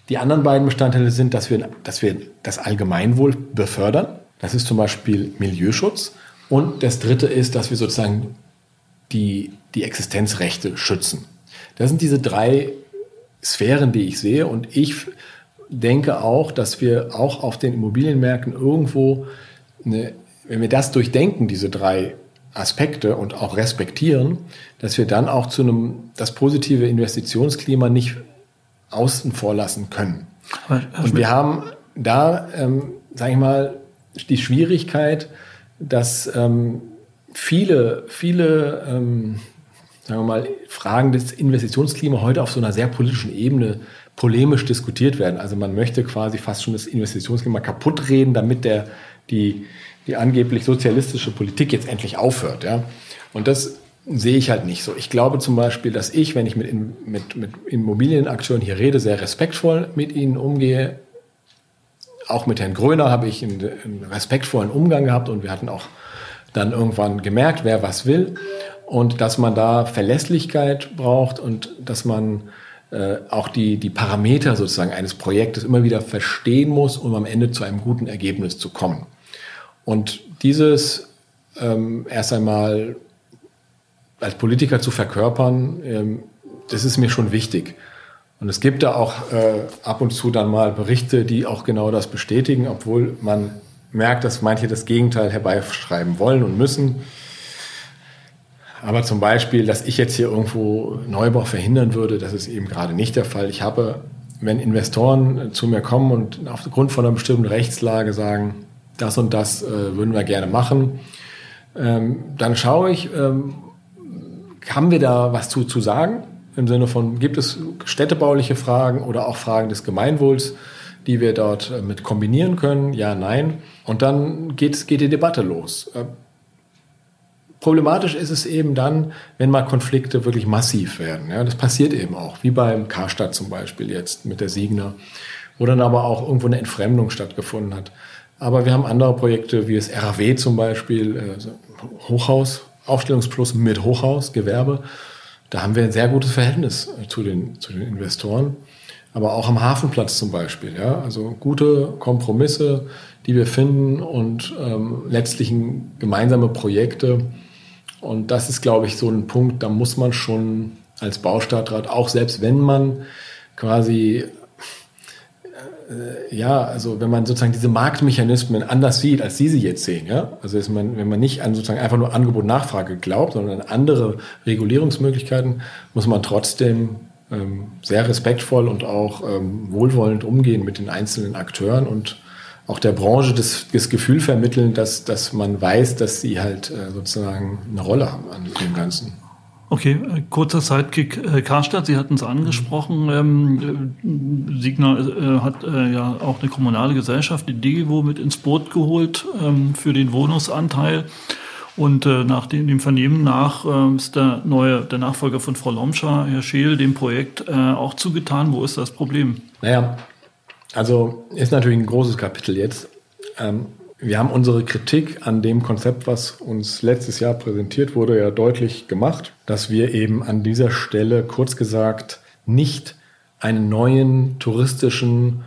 Die anderen beiden Bestandteile sind, dass wir, dass wir das Allgemeinwohl befördern. Das ist zum Beispiel Milieuschutz. Und das dritte ist, dass wir sozusagen die, die Existenzrechte schützen. Das sind diese drei Sphären, die ich sehe. Und ich denke auch, dass wir auch auf den Immobilienmärkten irgendwo, eine, wenn wir das durchdenken, diese drei Aspekte und auch respektieren, dass wir dann auch zu einem, das positive Investitionsklima nicht außen vor lassen können. Und wir haben da, ähm, sage ich mal, die Schwierigkeit, dass ähm, viele, viele ähm, sagen wir mal, Fragen des Investitionsklimas heute auf so einer sehr politischen Ebene polemisch diskutiert werden. Also man möchte quasi fast schon das Investitionsklima kaputt reden, damit der, die, die angeblich sozialistische Politik jetzt endlich aufhört. Ja? Und das sehe ich halt nicht so. Ich glaube zum Beispiel, dass ich, wenn ich mit, mit, mit Immobilienakteuren hier rede, sehr respektvoll mit ihnen umgehe. Auch mit Herrn Gröner habe ich einen, einen respektvollen Umgang gehabt und wir hatten auch dann irgendwann gemerkt, wer was will und dass man da Verlässlichkeit braucht und dass man äh, auch die, die Parameter sozusagen eines Projektes immer wieder verstehen muss, um am Ende zu einem guten Ergebnis zu kommen. Und dieses ähm, erst einmal als Politiker zu verkörpern, ähm, das ist mir schon wichtig. Und es gibt da auch äh, ab und zu dann mal Berichte, die auch genau das bestätigen, obwohl man merkt, dass manche das Gegenteil herbeischreiben wollen und müssen. Aber zum Beispiel, dass ich jetzt hier irgendwo Neubau verhindern würde, das ist eben gerade nicht der Fall. Ich habe, wenn Investoren zu mir kommen und aufgrund von einer bestimmten Rechtslage sagen, das und das äh, würden wir gerne machen, ähm, dann schaue ich, ähm, haben wir da was zu, zu sagen? Im Sinne von, gibt es städtebauliche Fragen oder auch Fragen des Gemeinwohls, die wir dort äh, mit kombinieren können? Ja, nein. Und dann geht, geht die Debatte los. Äh, Problematisch ist es eben dann, wenn mal Konflikte wirklich massiv werden. Ja, das passiert eben auch, wie beim Karstadt zum Beispiel jetzt mit der Siegner, wo dann aber auch irgendwo eine Entfremdung stattgefunden hat. Aber wir haben andere Projekte, wie das RAW zum Beispiel, äh, Hochhaus, Aufstellungsplus mit Hochhaus, Gewerbe. Da haben wir ein sehr gutes Verhältnis zu den, zu den Investoren. Aber auch am Hafenplatz zum Beispiel. Ja? Also gute Kompromisse, die wir finden und ähm, letztlich gemeinsame Projekte. Und das ist, glaube ich, so ein Punkt, da muss man schon als Baustadtrat, auch selbst wenn man quasi äh, ja, also wenn man sozusagen diese Marktmechanismen anders sieht, als Sie sie jetzt sehen, ja, also ist man, wenn man nicht an sozusagen einfach nur Angebot Nachfrage glaubt, sondern an andere Regulierungsmöglichkeiten, muss man trotzdem ähm, sehr respektvoll und auch ähm, wohlwollend umgehen mit den einzelnen Akteuren und auch der Branche das, das Gefühl vermitteln, dass, dass man weiß, dass sie halt äh, sozusagen eine Rolle haben an dem Ganzen. Okay, äh, kurzer Sidekick. Äh, Karstadt, Sie hatten es angesprochen. Ähm, äh, Signa äh, hat äh, ja auch eine kommunale Gesellschaft, die Digivo, mit ins Boot geholt ähm, für den Wohnungsanteil. Und äh, nach dem, dem Vernehmen nach äh, ist der neue, der Nachfolger von Frau Lomscher, Herr Scheel, dem Projekt äh, auch zugetan. Wo ist das Problem? Naja, also ist natürlich ein großes Kapitel jetzt. Ähm, wir haben unsere Kritik an dem Konzept, was uns letztes Jahr präsentiert wurde, ja deutlich gemacht, dass wir eben an dieser Stelle kurz gesagt nicht einen neuen touristischen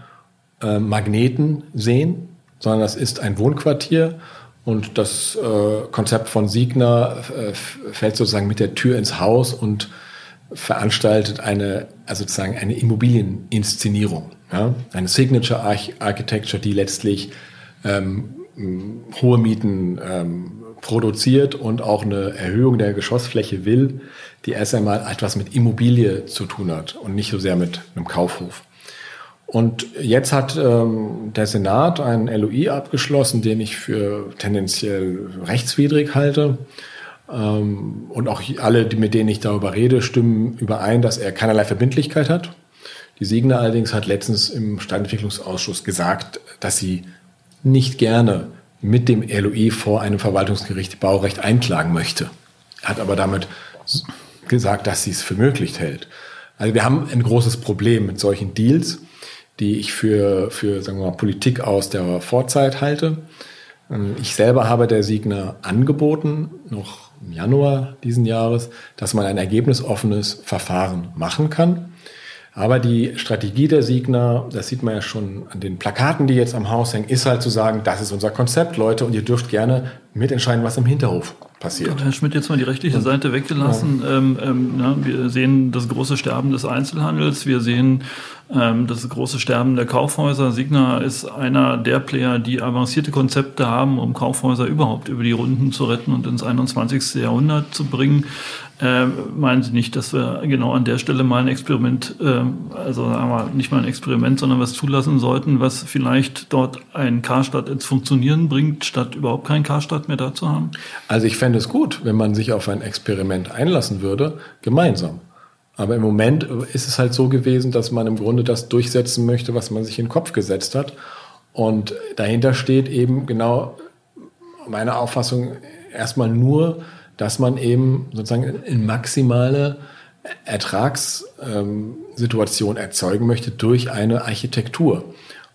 äh, Magneten sehen, sondern das ist ein Wohnquartier und das äh, Konzept von Siegner äh, fällt sozusagen mit der Tür ins Haus und veranstaltet eine, also sozusagen eine Immobilieninszenierung, ja? eine Signature Architecture, die letztlich ähm, hohe Mieten ähm, produziert und auch eine Erhöhung der Geschossfläche will, die erst einmal etwas mit Immobilie zu tun hat und nicht so sehr mit einem Kaufhof. Und jetzt hat ähm, der Senat einen LOI abgeschlossen, den ich für tendenziell rechtswidrig halte. Ähm, und auch alle, die, mit denen ich darüber rede, stimmen überein, dass er keinerlei Verbindlichkeit hat. Die Siegner allerdings hat letztens im Stadtentwicklungsausschuss gesagt, dass sie nicht gerne mit dem LOI vor einem Verwaltungsgericht Baurecht einklagen möchte. Hat aber damit gesagt, dass sie es für möglich hält. Also wir haben ein großes Problem mit solchen Deals, die ich für, für sagen wir mal, Politik aus der Vorzeit halte. Ich selber habe der Signer angeboten, noch im Januar diesen Jahres, dass man ein ergebnisoffenes Verfahren machen kann. Aber die Strategie der Siegner, das sieht man ja schon an den Plakaten, die jetzt am Haus hängen, ist halt zu sagen, das ist unser Konzept, Leute, und ihr dürft gerne mitentscheiden, was im Hinterhof passiert. Aber Herr Schmidt, jetzt mal die rechtliche Seite weggelassen. Ja. Ähm, ähm, na, wir sehen das große Sterben des Einzelhandels, wir sehen ähm, das große Sterben der Kaufhäuser. Signa ist einer der Player, die avancierte Konzepte haben, um Kaufhäuser überhaupt über die Runden zu retten und ins 21. Jahrhundert zu bringen. Äh, meinen Sie nicht, dass wir genau an der Stelle mal ein Experiment, äh, also sagen wir nicht mal ein Experiment, sondern was zulassen sollten, was vielleicht dort ein Karstadt ins Funktionieren bringt, statt überhaupt kein Karstadt mehr da zu haben? Also ich fände es gut, wenn man sich auf ein Experiment einlassen würde, gemeinsam. Aber im Moment ist es halt so gewesen, dass man im Grunde das durchsetzen möchte, was man sich in den Kopf gesetzt hat. Und dahinter steht eben genau meine Auffassung erstmal nur, dass man eben sozusagen in maximale Ertragssituation erzeugen möchte durch eine Architektur.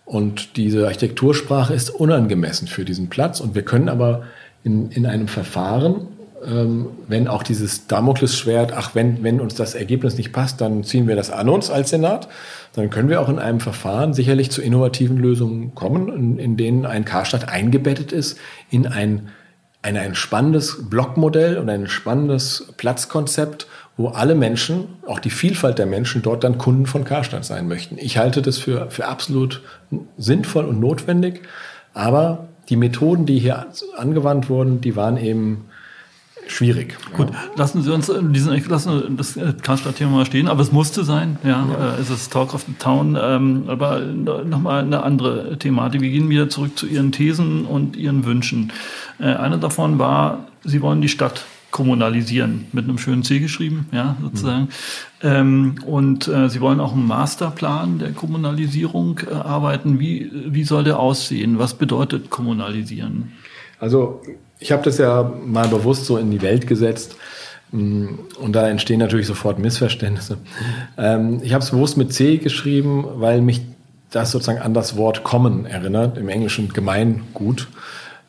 Und diese Architektursprache ist unangemessen für diesen Platz. Und wir können aber in, in einem Verfahren ähm, wenn auch dieses Damoklesschwert, ach, wenn, wenn uns das Ergebnis nicht passt, dann ziehen wir das an uns als Senat, dann können wir auch in einem Verfahren sicherlich zu innovativen Lösungen kommen, in, in denen ein Karstadt eingebettet ist in ein, ein, ein spannendes Blockmodell und ein spannendes Platzkonzept, wo alle Menschen, auch die Vielfalt der Menschen dort dann Kunden von Karstadt sein möchten. Ich halte das für, für absolut sinnvoll und notwendig, aber die Methoden, die hier angewandt wurden, die waren eben schwierig. Gut, ja. lassen Sie uns äh, diesen, lassen das äh, Karstadt-Thema mal stehen, aber es musste sein, ja, ja. Äh, es ist Talk of the Town, ähm, aber nochmal eine andere Thematik. Wir gehen wieder zurück zu Ihren Thesen und Ihren Wünschen. Äh, eine davon war, Sie wollen die Stadt kommunalisieren, mit einem schönen C geschrieben, ja, sozusagen. Mhm. Ähm, und äh, Sie wollen auch einen Masterplan der Kommunalisierung äh, arbeiten. Wie, wie soll der aussehen? Was bedeutet kommunalisieren? Also ich habe das ja mal bewusst so in die Welt gesetzt. Mm, und da entstehen natürlich sofort Missverständnisse. Ähm, ich habe es bewusst mit C geschrieben, weil mich das sozusagen an das Wort Common erinnert, im Englischen Gemeingut.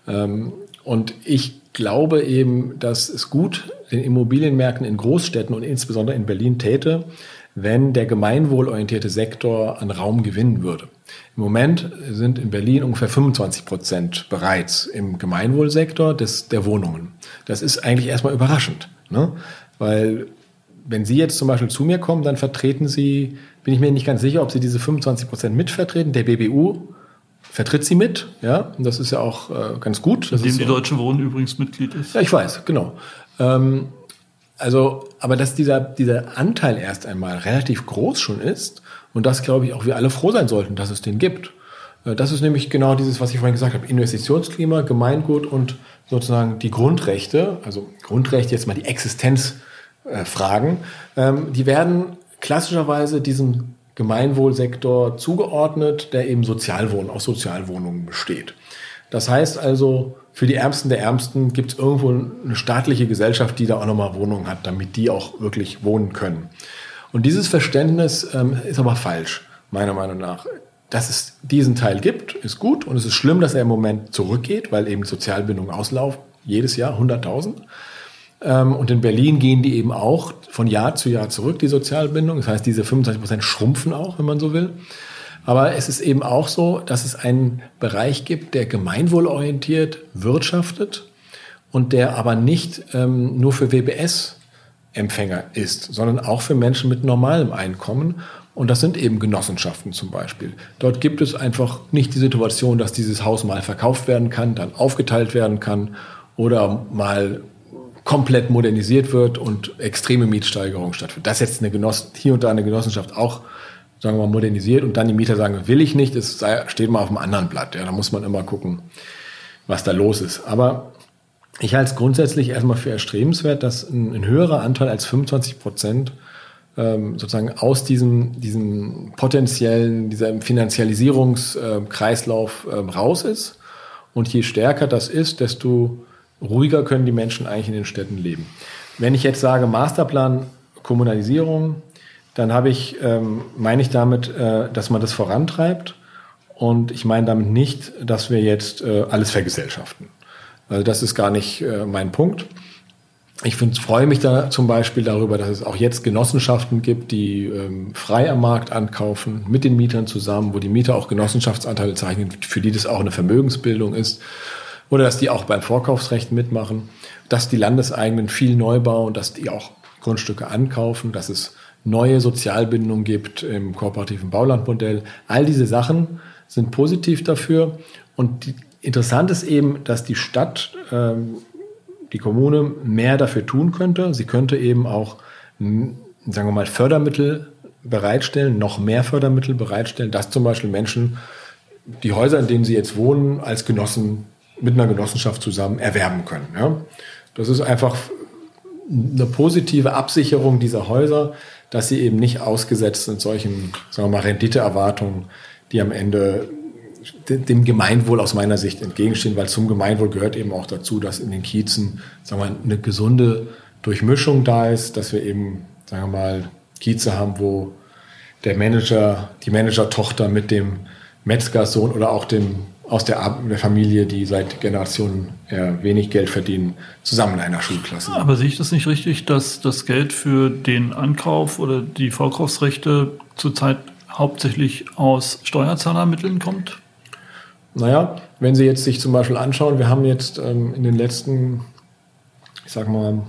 Ähm, und ich glaube eben, dass es gut den Immobilienmärkten in Großstädten und insbesondere in Berlin täte, wenn der gemeinwohlorientierte Sektor an Raum gewinnen würde. Im Moment sind in Berlin ungefähr 25 Prozent bereits im Gemeinwohlsektor des, der Wohnungen. Das ist eigentlich erstmal überraschend, ne? weil wenn Sie jetzt zum Beispiel zu mir kommen, dann vertreten Sie, bin ich mir nicht ganz sicher, ob Sie diese 25 Prozent mitvertreten. Der BBU vertritt Sie mit, ja, und das ist ja auch äh, ganz gut. In dem so. die Deutsche Wohnen übrigens Mitglied ist. Ja, ich weiß, genau. Ähm, also, aber dass dieser, dieser Anteil erst einmal relativ groß schon ist und das, glaube ich, auch wir alle froh sein sollten, dass es den gibt. Äh, das ist nämlich genau dieses, was ich vorhin gesagt habe, Investitionsklima, Gemeingut und sozusagen die Grundrechte, also Grundrechte, jetzt mal die Existenzfragen, ähm, die werden klassischerweise diesem Gemeinwohlsektor zugeordnet, der eben Sozialwohnen, aus Sozialwohnungen besteht. Das heißt also, für die Ärmsten der Ärmsten gibt es irgendwo eine staatliche Gesellschaft, die da auch nochmal Wohnungen hat, damit die auch wirklich wohnen können. Und dieses Verständnis ähm, ist aber falsch, meiner Meinung nach. Dass es diesen Teil gibt, ist gut und es ist schlimm, dass er im Moment zurückgeht, weil eben Sozialbindungen auslaufen, jedes Jahr 100.000. Ähm, und in Berlin gehen die eben auch von Jahr zu Jahr zurück, die Sozialbindung. Das heißt, diese 25 Prozent schrumpfen auch, wenn man so will. Aber es ist eben auch so, dass es einen Bereich gibt, der gemeinwohlorientiert wirtschaftet und der aber nicht ähm, nur für WBS Empfänger ist, sondern auch für Menschen mit normalem Einkommen. Und das sind eben Genossenschaften zum Beispiel. Dort gibt es einfach nicht die Situation, dass dieses Haus mal verkauft werden kann, dann aufgeteilt werden kann oder mal komplett modernisiert wird und extreme Mietsteigerungen stattfindet. Dass jetzt eine Genoss hier und da eine Genossenschaft auch, sagen wir mal, modernisiert und dann die Mieter sagen, will ich nicht, es steht mal auf einem anderen Blatt. Ja, da muss man immer gucken, was da los ist. Aber ich halte es grundsätzlich erstmal für erstrebenswert, dass ein, ein höherer Anteil als 25 Prozent ähm, sozusagen aus diesem, diesem potenziellen, dieser Finanzialisierungskreislauf äh, raus ist. Und je stärker das ist, desto ruhiger können die Menschen eigentlich in den Städten leben. Wenn ich jetzt sage Masterplan Kommunalisierung, dann habe ich, ähm, meine ich damit, äh, dass man das vorantreibt. Und ich meine damit nicht, dass wir jetzt äh, alles vergesellschaften. Also das ist gar nicht äh, mein Punkt. Ich find, freue mich da zum Beispiel darüber, dass es auch jetzt Genossenschaften gibt, die ähm, frei am Markt ankaufen, mit den Mietern zusammen, wo die Mieter auch Genossenschaftsanteile zeichnen, für die das auch eine Vermögensbildung ist oder dass die auch beim Vorkaufsrecht mitmachen, dass die Landeseigenen viel Neubau und dass die auch Grundstücke ankaufen, dass es neue Sozialbindungen gibt im kooperativen Baulandmodell. All diese Sachen sind positiv dafür. Und die, interessant ist eben, dass die Stadt, ähm, die Kommune mehr dafür tun könnte. Sie könnte eben auch, sagen wir mal, Fördermittel bereitstellen, noch mehr Fördermittel bereitstellen, dass zum Beispiel Menschen die Häuser, in denen sie jetzt wohnen, als Genossen mit einer Genossenschaft zusammen erwerben können. Ja? Das ist einfach eine positive Absicherung dieser Häuser, dass sie eben nicht ausgesetzt sind solchen, sagen wir mal, Renditeerwartungen, die am Ende dem Gemeinwohl aus meiner Sicht entgegenstehen, weil zum Gemeinwohl gehört eben auch dazu, dass in den Kiezen, sagen wir mal, eine gesunde Durchmischung da ist, dass wir eben, sagen wir mal, Kieze haben, wo der Manager, die Managertochter mit dem Metzgersohn oder auch dem aus der, der Familie, die seit Generationen ja, wenig Geld verdienen, zusammen in einer Schulklasse. Aber sehe ich das nicht richtig, dass das Geld für den Ankauf oder die Vorkaufsrechte zurzeit hauptsächlich aus Steuerzahlermitteln kommt? Naja, wenn Sie jetzt sich zum Beispiel anschauen, wir haben jetzt ähm, in den letzten, ich sag mal,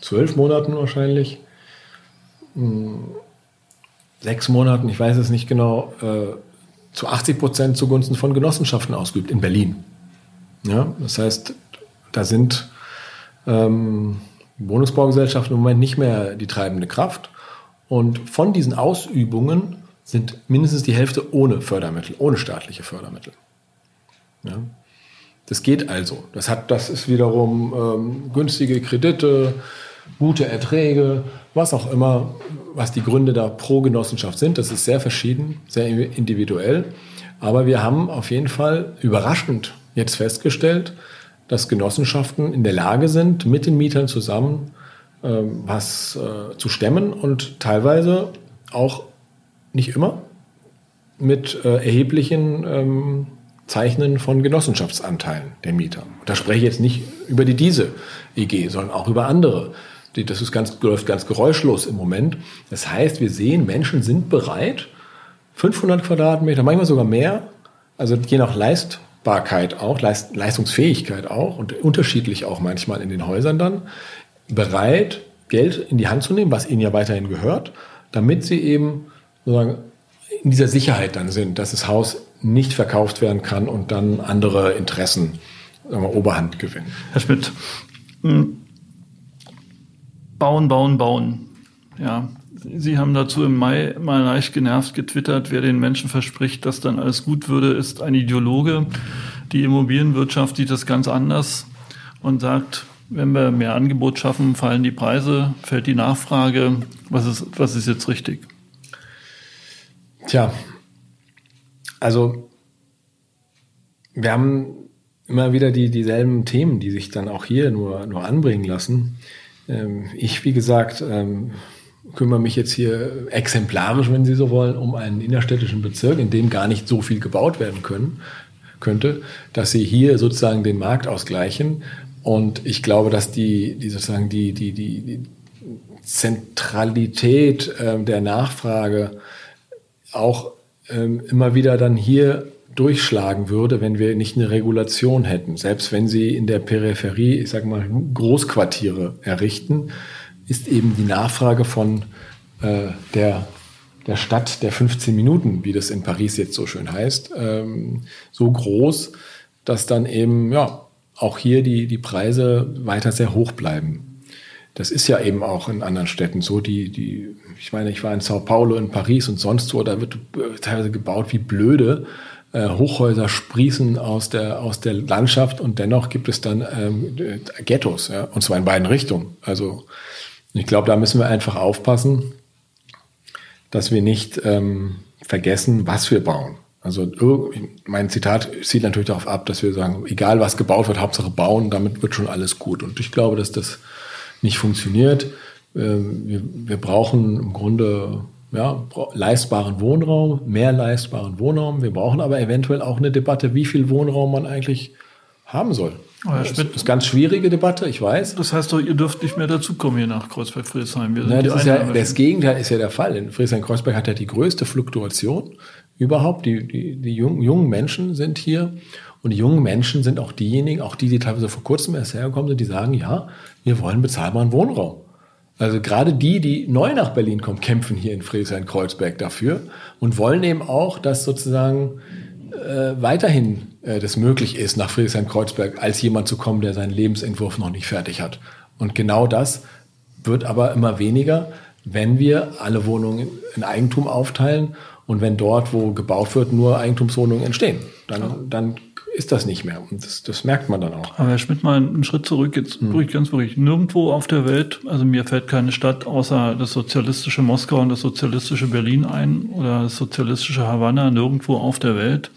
zwölf Monaten wahrscheinlich, mh, hm, sechs Monaten, ich weiß es nicht genau, äh, zu 80 Prozent zugunsten von Genossenschaften ausgeübt in Berlin. Ja, das heißt, da sind ähm, Wohnungsbaugesellschaften im Moment nicht mehr die treibende Kraft. Und von diesen Ausübungen sind mindestens die Hälfte ohne Fördermittel, ohne staatliche Fördermittel. Ja. Das geht also. Das, hat, das ist wiederum ähm, günstige Kredite, gute Erträge, was auch immer, was die Gründe da pro Genossenschaft sind. Das ist sehr verschieden, sehr individuell. Aber wir haben auf jeden Fall überraschend jetzt festgestellt, dass Genossenschaften in der Lage sind, mit den Mietern zusammen äh, was äh, zu stemmen und teilweise auch nicht immer mit äh, erheblichen ähm, Zeichnen von Genossenschaftsanteilen der Mieter. Und da spreche ich jetzt nicht über die diese EG, sondern auch über andere. Das ist ganz, läuft ganz geräuschlos im Moment. Das heißt, wir sehen, Menschen sind bereit, 500 Quadratmeter, manchmal sogar mehr, also je nach Leistbarkeit auch, Leist, Leistungsfähigkeit auch und unterschiedlich auch manchmal in den Häusern dann, bereit, Geld in die Hand zu nehmen, was ihnen ja weiterhin gehört, damit sie eben sozusagen in dieser Sicherheit dann sind, dass das Haus nicht verkauft werden kann und dann andere Interessen sagen wir, Oberhand gewinnen. Herr Schmidt, hm, bauen, bauen, bauen. Ja, Sie haben dazu im Mai mal leicht genervt getwittert, wer den Menschen verspricht, dass dann alles gut würde, ist ein Ideologe. Die Immobilienwirtschaft sieht das ganz anders und sagt, wenn wir mehr Angebot schaffen, fallen die Preise, fällt die Nachfrage. Was ist, was ist jetzt richtig? Tja, also wir haben immer wieder die, dieselben Themen, die sich dann auch hier nur, nur anbringen lassen. Ähm, ich, wie gesagt, ähm, kümmere mich jetzt hier exemplarisch, wenn Sie so wollen, um einen innerstädtischen Bezirk, in dem gar nicht so viel gebaut werden können, könnte, dass Sie hier sozusagen den Markt ausgleichen. Und ich glaube, dass die, die sozusagen die, die, die, die Zentralität äh, der Nachfrage auch ähm, immer wieder dann hier durchschlagen würde, wenn wir nicht eine Regulation hätten. Selbst wenn sie in der Peripherie, ich sage mal, Großquartiere errichten, ist eben die Nachfrage von äh, der, der Stadt der 15 Minuten, wie das in Paris jetzt so schön heißt, ähm, so groß, dass dann eben ja auch hier die, die Preise weiter sehr hoch bleiben. Das ist ja eben auch in anderen Städten so. Die, die, ich meine, ich war in Sao Paulo, in Paris und sonst wo, da wird teilweise gebaut wie blöde. Äh, Hochhäuser sprießen aus der, aus der Landschaft und dennoch gibt es dann ähm, Ghettos, ja, und zwar in beiden Richtungen. Also ich glaube, da müssen wir einfach aufpassen, dass wir nicht ähm, vergessen, was wir bauen. Also mein Zitat zielt natürlich darauf ab, dass wir sagen, egal was gebaut wird, Hauptsache bauen, damit wird schon alles gut. Und ich glaube, dass das nicht funktioniert. Ähm, wir, wir brauchen im Grunde ja, leistbaren Wohnraum, mehr leistbaren Wohnraum. Wir brauchen aber eventuell auch eine Debatte, wie viel Wohnraum man eigentlich haben soll. Oh, das ist eine ganz schwierige Debatte, ich weiß. Das heißt doch, ihr dürft nicht mehr dazukommen hier nach Kreuzberg-Friedrichshain. Ja, das, ja, das Gegenteil ist ja der Fall. In Friedrichshain-Kreuzberg hat ja die größte Fluktuation überhaupt. Die, die, die jungen, jungen Menschen sind hier und die jungen Menschen sind auch diejenigen, auch die, die teilweise vor kurzem erst hergekommen sind, die sagen, ja, wir wollen bezahlbaren Wohnraum. Also gerade die, die neu nach Berlin kommen, kämpfen hier in Friedrichshain-Kreuzberg dafür und wollen eben auch, dass sozusagen äh, weiterhin äh, das möglich ist, nach Friedrichshain-Kreuzberg als jemand zu kommen, der seinen Lebensentwurf noch nicht fertig hat. Und genau das wird aber immer weniger, wenn wir alle Wohnungen in Eigentum aufteilen und wenn dort, wo gebaut wird, nur Eigentumswohnungen entstehen. Dann, dann ist das nicht mehr. Und das, das merkt man dann auch. Aber Herr Schmidt, mal einen Schritt zurück, jetzt hm. ruhig, ganz ruhig. Nirgendwo auf der Welt, also mir fällt keine Stadt außer das sozialistische Moskau und das sozialistische Berlin ein oder das sozialistische Havanna, nirgendwo auf der Welt,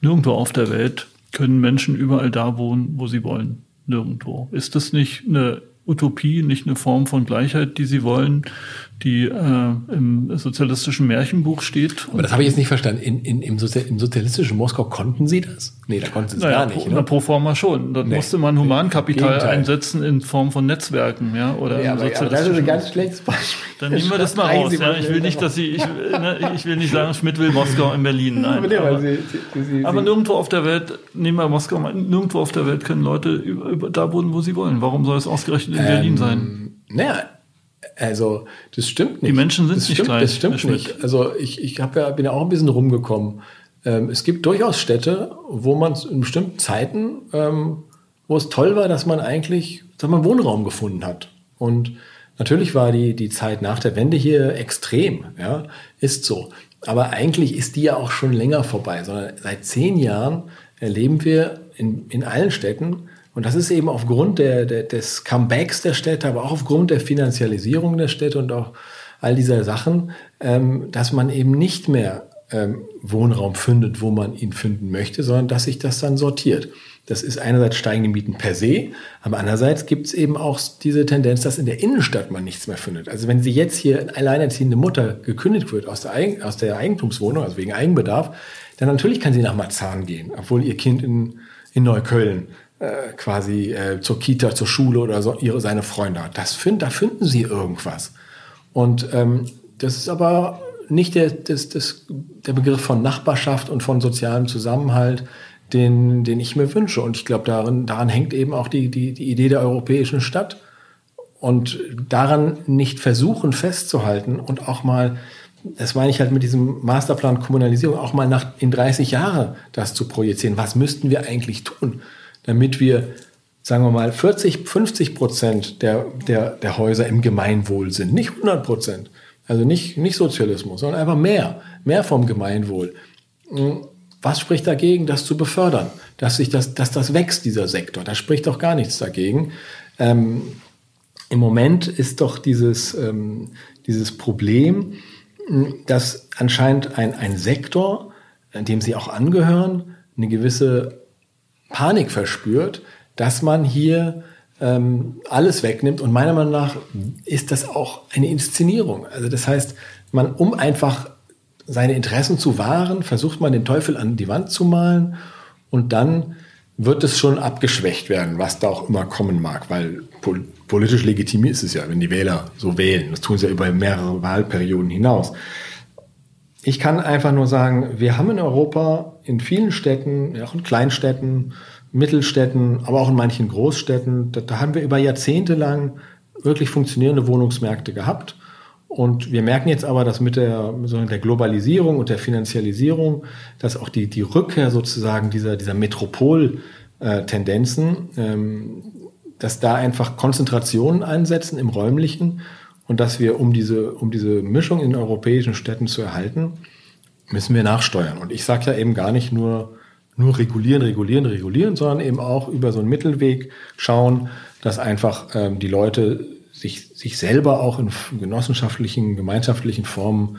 nirgendwo auf der Welt können Menschen überall da wohnen, wo sie wollen. Nirgendwo. Ist das nicht eine Utopie, nicht eine Form von Gleichheit, die sie wollen, die äh, im sozialistischen Märchenbuch steht. Aber das habe ich jetzt nicht verstanden. In, in, im, Sozi im, sozialistischen Moskau konnten sie das? Nee, da konnten sie es naja, gar nicht. Pro, ne? pro forma schon. Da nee. musste man Humankapital nee, einsetzen in Form von Netzwerken, ja, oder ja, aber, aber das ist ein ganz schlechtes Beispiel. Dann nehmen wir das mal raus. Ja. Ich will nicht, dass sie, ich, ne, ich will nicht sagen, Schmidt will Moskau in Berlin. Nein, aber, sie, sie, aber nirgendwo auf der Welt, nehmen wir Moskau mal, nirgendwo auf der Welt können Leute über, über, da wohnen, wo sie wollen. Warum soll es ausgerechnet in ähm, Berlin sein? Naja, also, das stimmt nicht. Die Menschen sind das nicht stimmt, gleich. Das stimmt nicht. Also, ich, ich ja, bin ja auch ein bisschen rumgekommen. Ähm, es gibt durchaus Städte, wo man in bestimmten Zeiten, ähm, wo es toll war, dass man eigentlich, dass man Wohnraum gefunden hat. Und natürlich war die, die Zeit nach der Wende hier extrem, ja, ist so. Aber eigentlich ist die ja auch schon länger vorbei, sondern seit zehn Jahren erleben wir in, in allen Städten und das ist eben aufgrund der, der, des Comebacks der Städte, aber auch aufgrund der Finanzialisierung der Städte und auch all dieser Sachen, ähm, dass man eben nicht mehr ähm, Wohnraum findet, wo man ihn finden möchte, sondern dass sich das dann sortiert. Das ist einerseits steigende Mieten per se, aber andererseits gibt es eben auch diese Tendenz, dass in der Innenstadt man nichts mehr findet. Also wenn sie jetzt hier eine alleinerziehende Mutter gekündigt wird aus der, Eigen, aus der Eigentumswohnung, also wegen Eigenbedarf, dann natürlich kann sie nach Marzahn gehen, obwohl ihr Kind in, in Neukölln äh, quasi äh, zur Kita, zur Schule oder so ihre, seine Freunde. Das find, da finden sie irgendwas. Und ähm, das ist aber nicht der, das, das, der Begriff von Nachbarschaft und von sozialem Zusammenhalt, den, den ich mir wünsche. Und ich glaube, daran, daran hängt eben auch die, die, die Idee der europäischen Stadt. Und daran nicht versuchen festzuhalten und auch mal, das meine ich halt mit diesem Masterplan Kommunalisierung, auch mal nach, in 30 Jahre das zu projizieren. Was müssten wir eigentlich tun, damit wir, sagen wir mal, 40, 50 Prozent der, der, der Häuser im Gemeinwohl sind, nicht 100 Prozent. Also nicht, nicht Sozialismus, sondern einfach mehr, mehr vom Gemeinwohl. Was spricht dagegen, das zu befördern? Dass, sich das, dass das wächst, dieser Sektor. Da spricht doch gar nichts dagegen. Ähm, Im Moment ist doch dieses, ähm, dieses Problem, dass anscheinend ein, ein Sektor, dem Sie auch angehören, eine gewisse Panik verspürt, dass man hier ähm, alles wegnimmt. Und meiner Meinung nach ist das auch eine Inszenierung. Also das heißt, man, um einfach seine Interessen zu wahren, versucht man den Teufel an die Wand zu malen und dann wird es schon abgeschwächt werden, was da auch immer kommen mag, weil politisch legitim ist es ja, wenn die Wähler so wählen. Das tun sie ja über mehrere Wahlperioden hinaus. Ich kann einfach nur sagen, wir haben in Europa in vielen Städten, auch in Kleinstädten, Mittelstädten, aber auch in manchen Großstädten, da, da haben wir über Jahrzehnte lang wirklich funktionierende Wohnungsmärkte gehabt. Und wir merken jetzt aber, dass mit der, der Globalisierung und der Finanzialisierung, dass auch die, die Rückkehr sozusagen dieser, dieser Metropol-Tendenzen, ähm, dass da einfach Konzentrationen einsetzen im räumlichen und dass wir, um diese, um diese Mischung in europäischen Städten zu erhalten, müssen wir nachsteuern. Und ich sage ja eben gar nicht nur, nur regulieren, regulieren, regulieren, sondern eben auch über so einen Mittelweg schauen, dass einfach ähm, die Leute sich, sich selber auch in genossenschaftlichen, gemeinschaftlichen Formen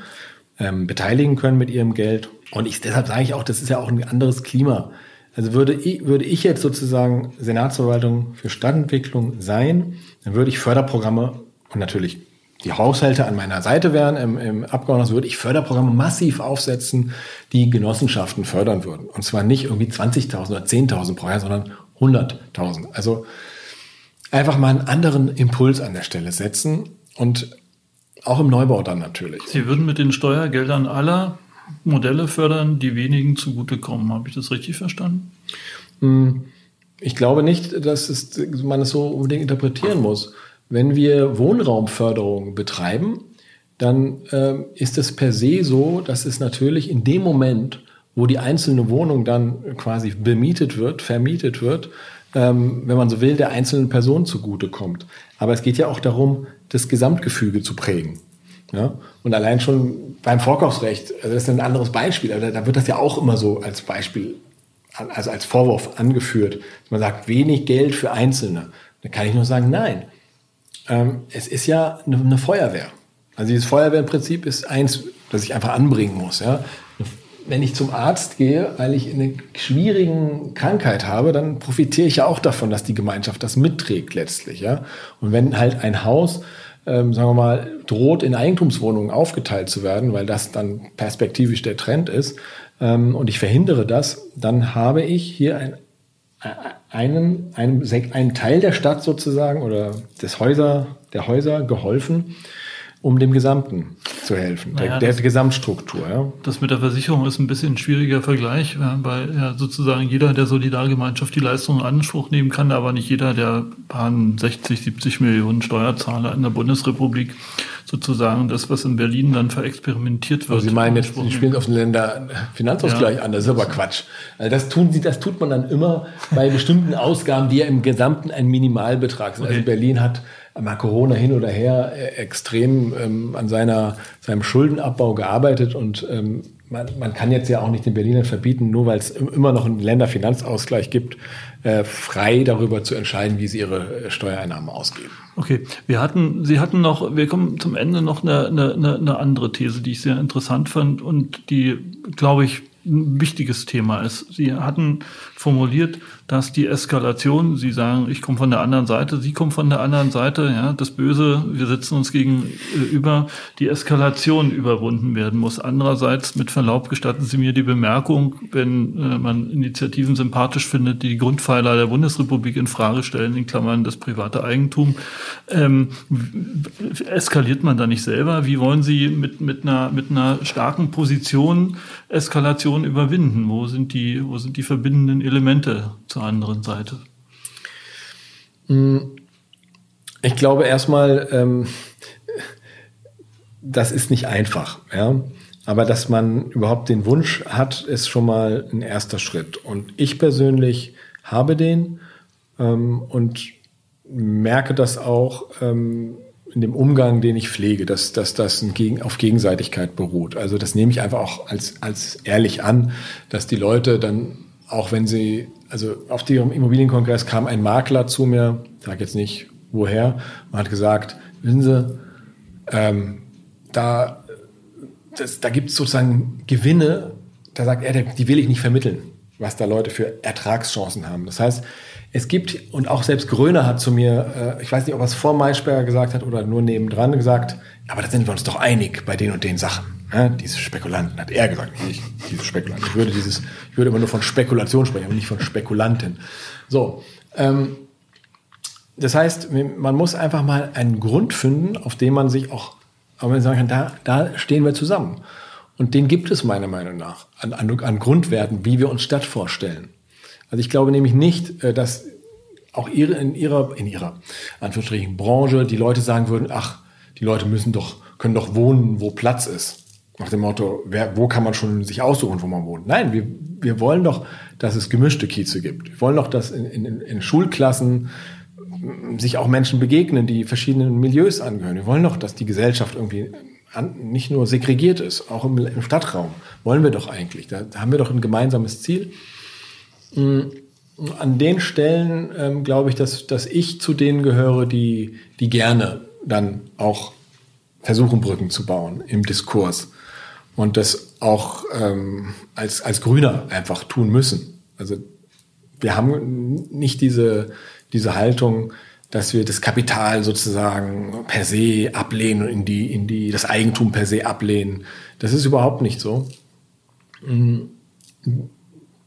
ähm, beteiligen können mit ihrem Geld. Und ich, deshalb sage ich auch, das ist ja auch ein anderes Klima. Also würde ich, würde ich jetzt sozusagen Senatsverwaltung für Stadtentwicklung sein, dann würde ich Förderprogramme und natürlich die Haushalte an meiner Seite wären im, im Abgeordneten, würde ich Förderprogramme massiv aufsetzen, die Genossenschaften fördern würden. Und zwar nicht irgendwie 20.000 oder 10.000 pro Jahr, sondern 100.000. Also einfach mal einen anderen Impuls an der Stelle setzen und auch im Neubau dann natürlich. Sie würden mit den Steuergeldern aller Modelle fördern, die wenigen zugutekommen. Habe ich das richtig verstanden? Hm, ich glaube nicht, dass es, man es so unbedingt interpretieren muss. Wenn wir Wohnraumförderung betreiben, dann äh, ist es per se so, dass es natürlich in dem Moment, wo die einzelne Wohnung dann quasi bemietet wird, vermietet wird, ähm, wenn man so will, der einzelnen Person zugutekommt. Aber es geht ja auch darum, das Gesamtgefüge zu prägen. Ja? Und allein schon beim Vorkaufsrecht, also das ist ein anderes Beispiel, aber da wird das ja auch immer so als Beispiel, also als Vorwurf angeführt. Man sagt, wenig Geld für Einzelne. Da kann ich nur sagen, nein. Ähm, es ist ja eine, eine Feuerwehr. Also dieses Feuerwehrprinzip ist eins, das ich einfach anbringen muss. Ja? wenn ich zum Arzt gehe, weil ich eine schwierige Krankheit habe, dann profitiere ich ja auch davon, dass die Gemeinschaft das mitträgt letztlich. Ja? Und wenn halt ein Haus, ähm, sagen wir mal, droht in Eigentumswohnungen aufgeteilt zu werden, weil das dann perspektivisch der Trend ist, ähm, und ich verhindere das, dann habe ich hier ein, einen, einen, einen Teil der Stadt sozusagen oder des Häuser, der Häuser geholfen, um dem Gesamten zu helfen, naja, der, der Gesamtstruktur. Ja. Das mit der Versicherung ist ein bisschen ein schwieriger Vergleich, weil ja sozusagen jeder der Solidargemeinschaft die Leistung in Anspruch nehmen kann, aber nicht jeder der paar 60, 70 Millionen Steuerzahler in der Bundesrepublik sozusagen das, was in Berlin dann verexperimentiert wird. Also Sie meinen jetzt, Sie spielen auf den Länder Finanzausgleich ja. an, das ist aber Quatsch. Also das tun Sie, das tut man dann immer bei bestimmten Ausgaben, die ja im Gesamten ein Minimalbetrag sind. Also okay. Also Berlin hat mal Corona hin oder her äh, extrem ähm, an seiner, seinem Schuldenabbau gearbeitet und ähm, man, man kann jetzt ja auch nicht den Berlinern verbieten, nur weil es immer noch einen Länderfinanzausgleich gibt, äh, frei darüber zu entscheiden, wie sie ihre äh, Steuereinnahmen ausgeben. Okay, wir hatten, Sie hatten noch, wir kommen zum Ende noch eine, eine, eine andere These, die ich sehr interessant fand und die, glaube ich, ein wichtiges Thema ist. Sie hatten formuliert, dass die Eskalation, Sie sagen, ich komme von der anderen Seite, Sie kommen von der anderen Seite, ja, das Böse, wir sitzen uns gegenüber, die Eskalation überwunden werden muss. Andererseits, mit Verlaub, gestatten Sie mir die Bemerkung, wenn äh, man Initiativen sympathisch findet, die die Grundpfeiler der Bundesrepublik in Frage stellen, in Klammern das private Eigentum, ähm, eskaliert man da nicht selber? Wie wollen Sie mit, mit, einer, mit einer starken Position Eskalation überwinden? Wo sind die, wo sind die verbindenden Elemente zur anderen Seite? Hm, ich glaube erstmal, ähm, das ist nicht einfach, ja. Aber dass man überhaupt den Wunsch hat, ist schon mal ein erster Schritt. Und ich persönlich habe den ähm, und merke das auch ähm, in dem Umgang, den ich pflege, dass, dass das ein auf Gegenseitigkeit beruht. Also das nehme ich einfach auch als, als ehrlich an, dass die Leute dann auch wenn sie, also auf dem Immobilienkongress kam ein Makler zu mir, sag jetzt nicht woher, und hat gesagt, wissen Sie, ähm, da, da gibt es sozusagen Gewinne, da sagt er, die will ich nicht vermitteln, was da Leute für Ertragschancen haben. Das heißt, es gibt, und auch selbst Gröner hat zu mir, äh, ich weiß nicht, ob er es vor Maischberger gesagt hat oder nur nebendran gesagt, aber da sind wir uns doch einig bei den und den Sachen. Ja, diese Spekulanten, hat er gesagt, nicht diese Spekulanten. Ich würde, dieses, ich würde immer nur von Spekulation sprechen, aber nicht von Spekulanten. So, ähm, das heißt, man muss einfach mal einen Grund finden, auf dem man sich auch, wenn man sagen kann, da, da stehen wir zusammen. Und den gibt es meiner Meinung nach an, an, an Grundwerten, wie wir uns Stadt vorstellen. Also ich glaube nämlich nicht, äh, dass auch ihre, in ihrer, in ihrer, Anführungsstrichen, Branche die Leute sagen würden, ach, die Leute müssen doch, können doch wohnen, wo Platz ist. Nach dem Motto, wer, wo kann man schon sich aussuchen, wo man wohnt? Nein, wir, wir wollen doch, dass es gemischte Kieze gibt. Wir wollen doch, dass in, in, in Schulklassen sich auch Menschen begegnen, die verschiedenen Milieus angehören. Wir wollen doch, dass die Gesellschaft irgendwie an, nicht nur segregiert ist, auch im, im Stadtraum. Wollen wir doch eigentlich. Da, da, haben wir doch ein gemeinsames Ziel. Mm, an den Stellen ähm, glaube ich, dass, dass ich zu denen gehöre, die, die gerne dann auch versuchen, Brücken zu bauen im Diskurs und das auch ähm, als, als Grüner einfach tun müssen. Also wir haben nicht diese, diese Haltung, dass wir das Kapital sozusagen per se ablehnen und in die, in die, das Eigentum per se ablehnen. Das ist überhaupt nicht so. Mhm.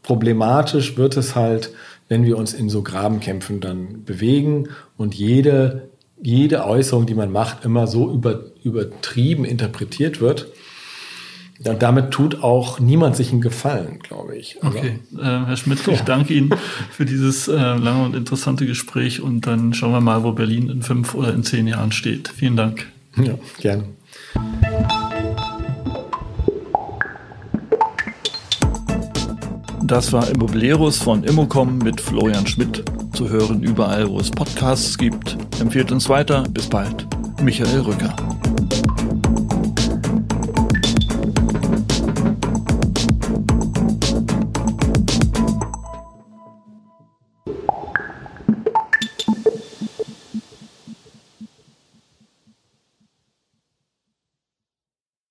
Problematisch wird es halt, wenn wir uns in so Grabenkämpfen dann bewegen und jede, jede Äußerung, die man macht, immer so über, übertrieben interpretiert wird, und damit tut auch niemand sich einen Gefallen, glaube ich. Also, okay, äh, Herr Schmidt, ich danke Ihnen für dieses äh, lange und interessante Gespräch und dann schauen wir mal, wo Berlin in fünf oder in zehn Jahren steht. Vielen Dank. Ja, gerne. Das war Immobilieros von Immocom mit Florian Schmidt. Zu hören überall, wo es Podcasts gibt. Empfehlt uns weiter. Bis bald. Michael Rücker.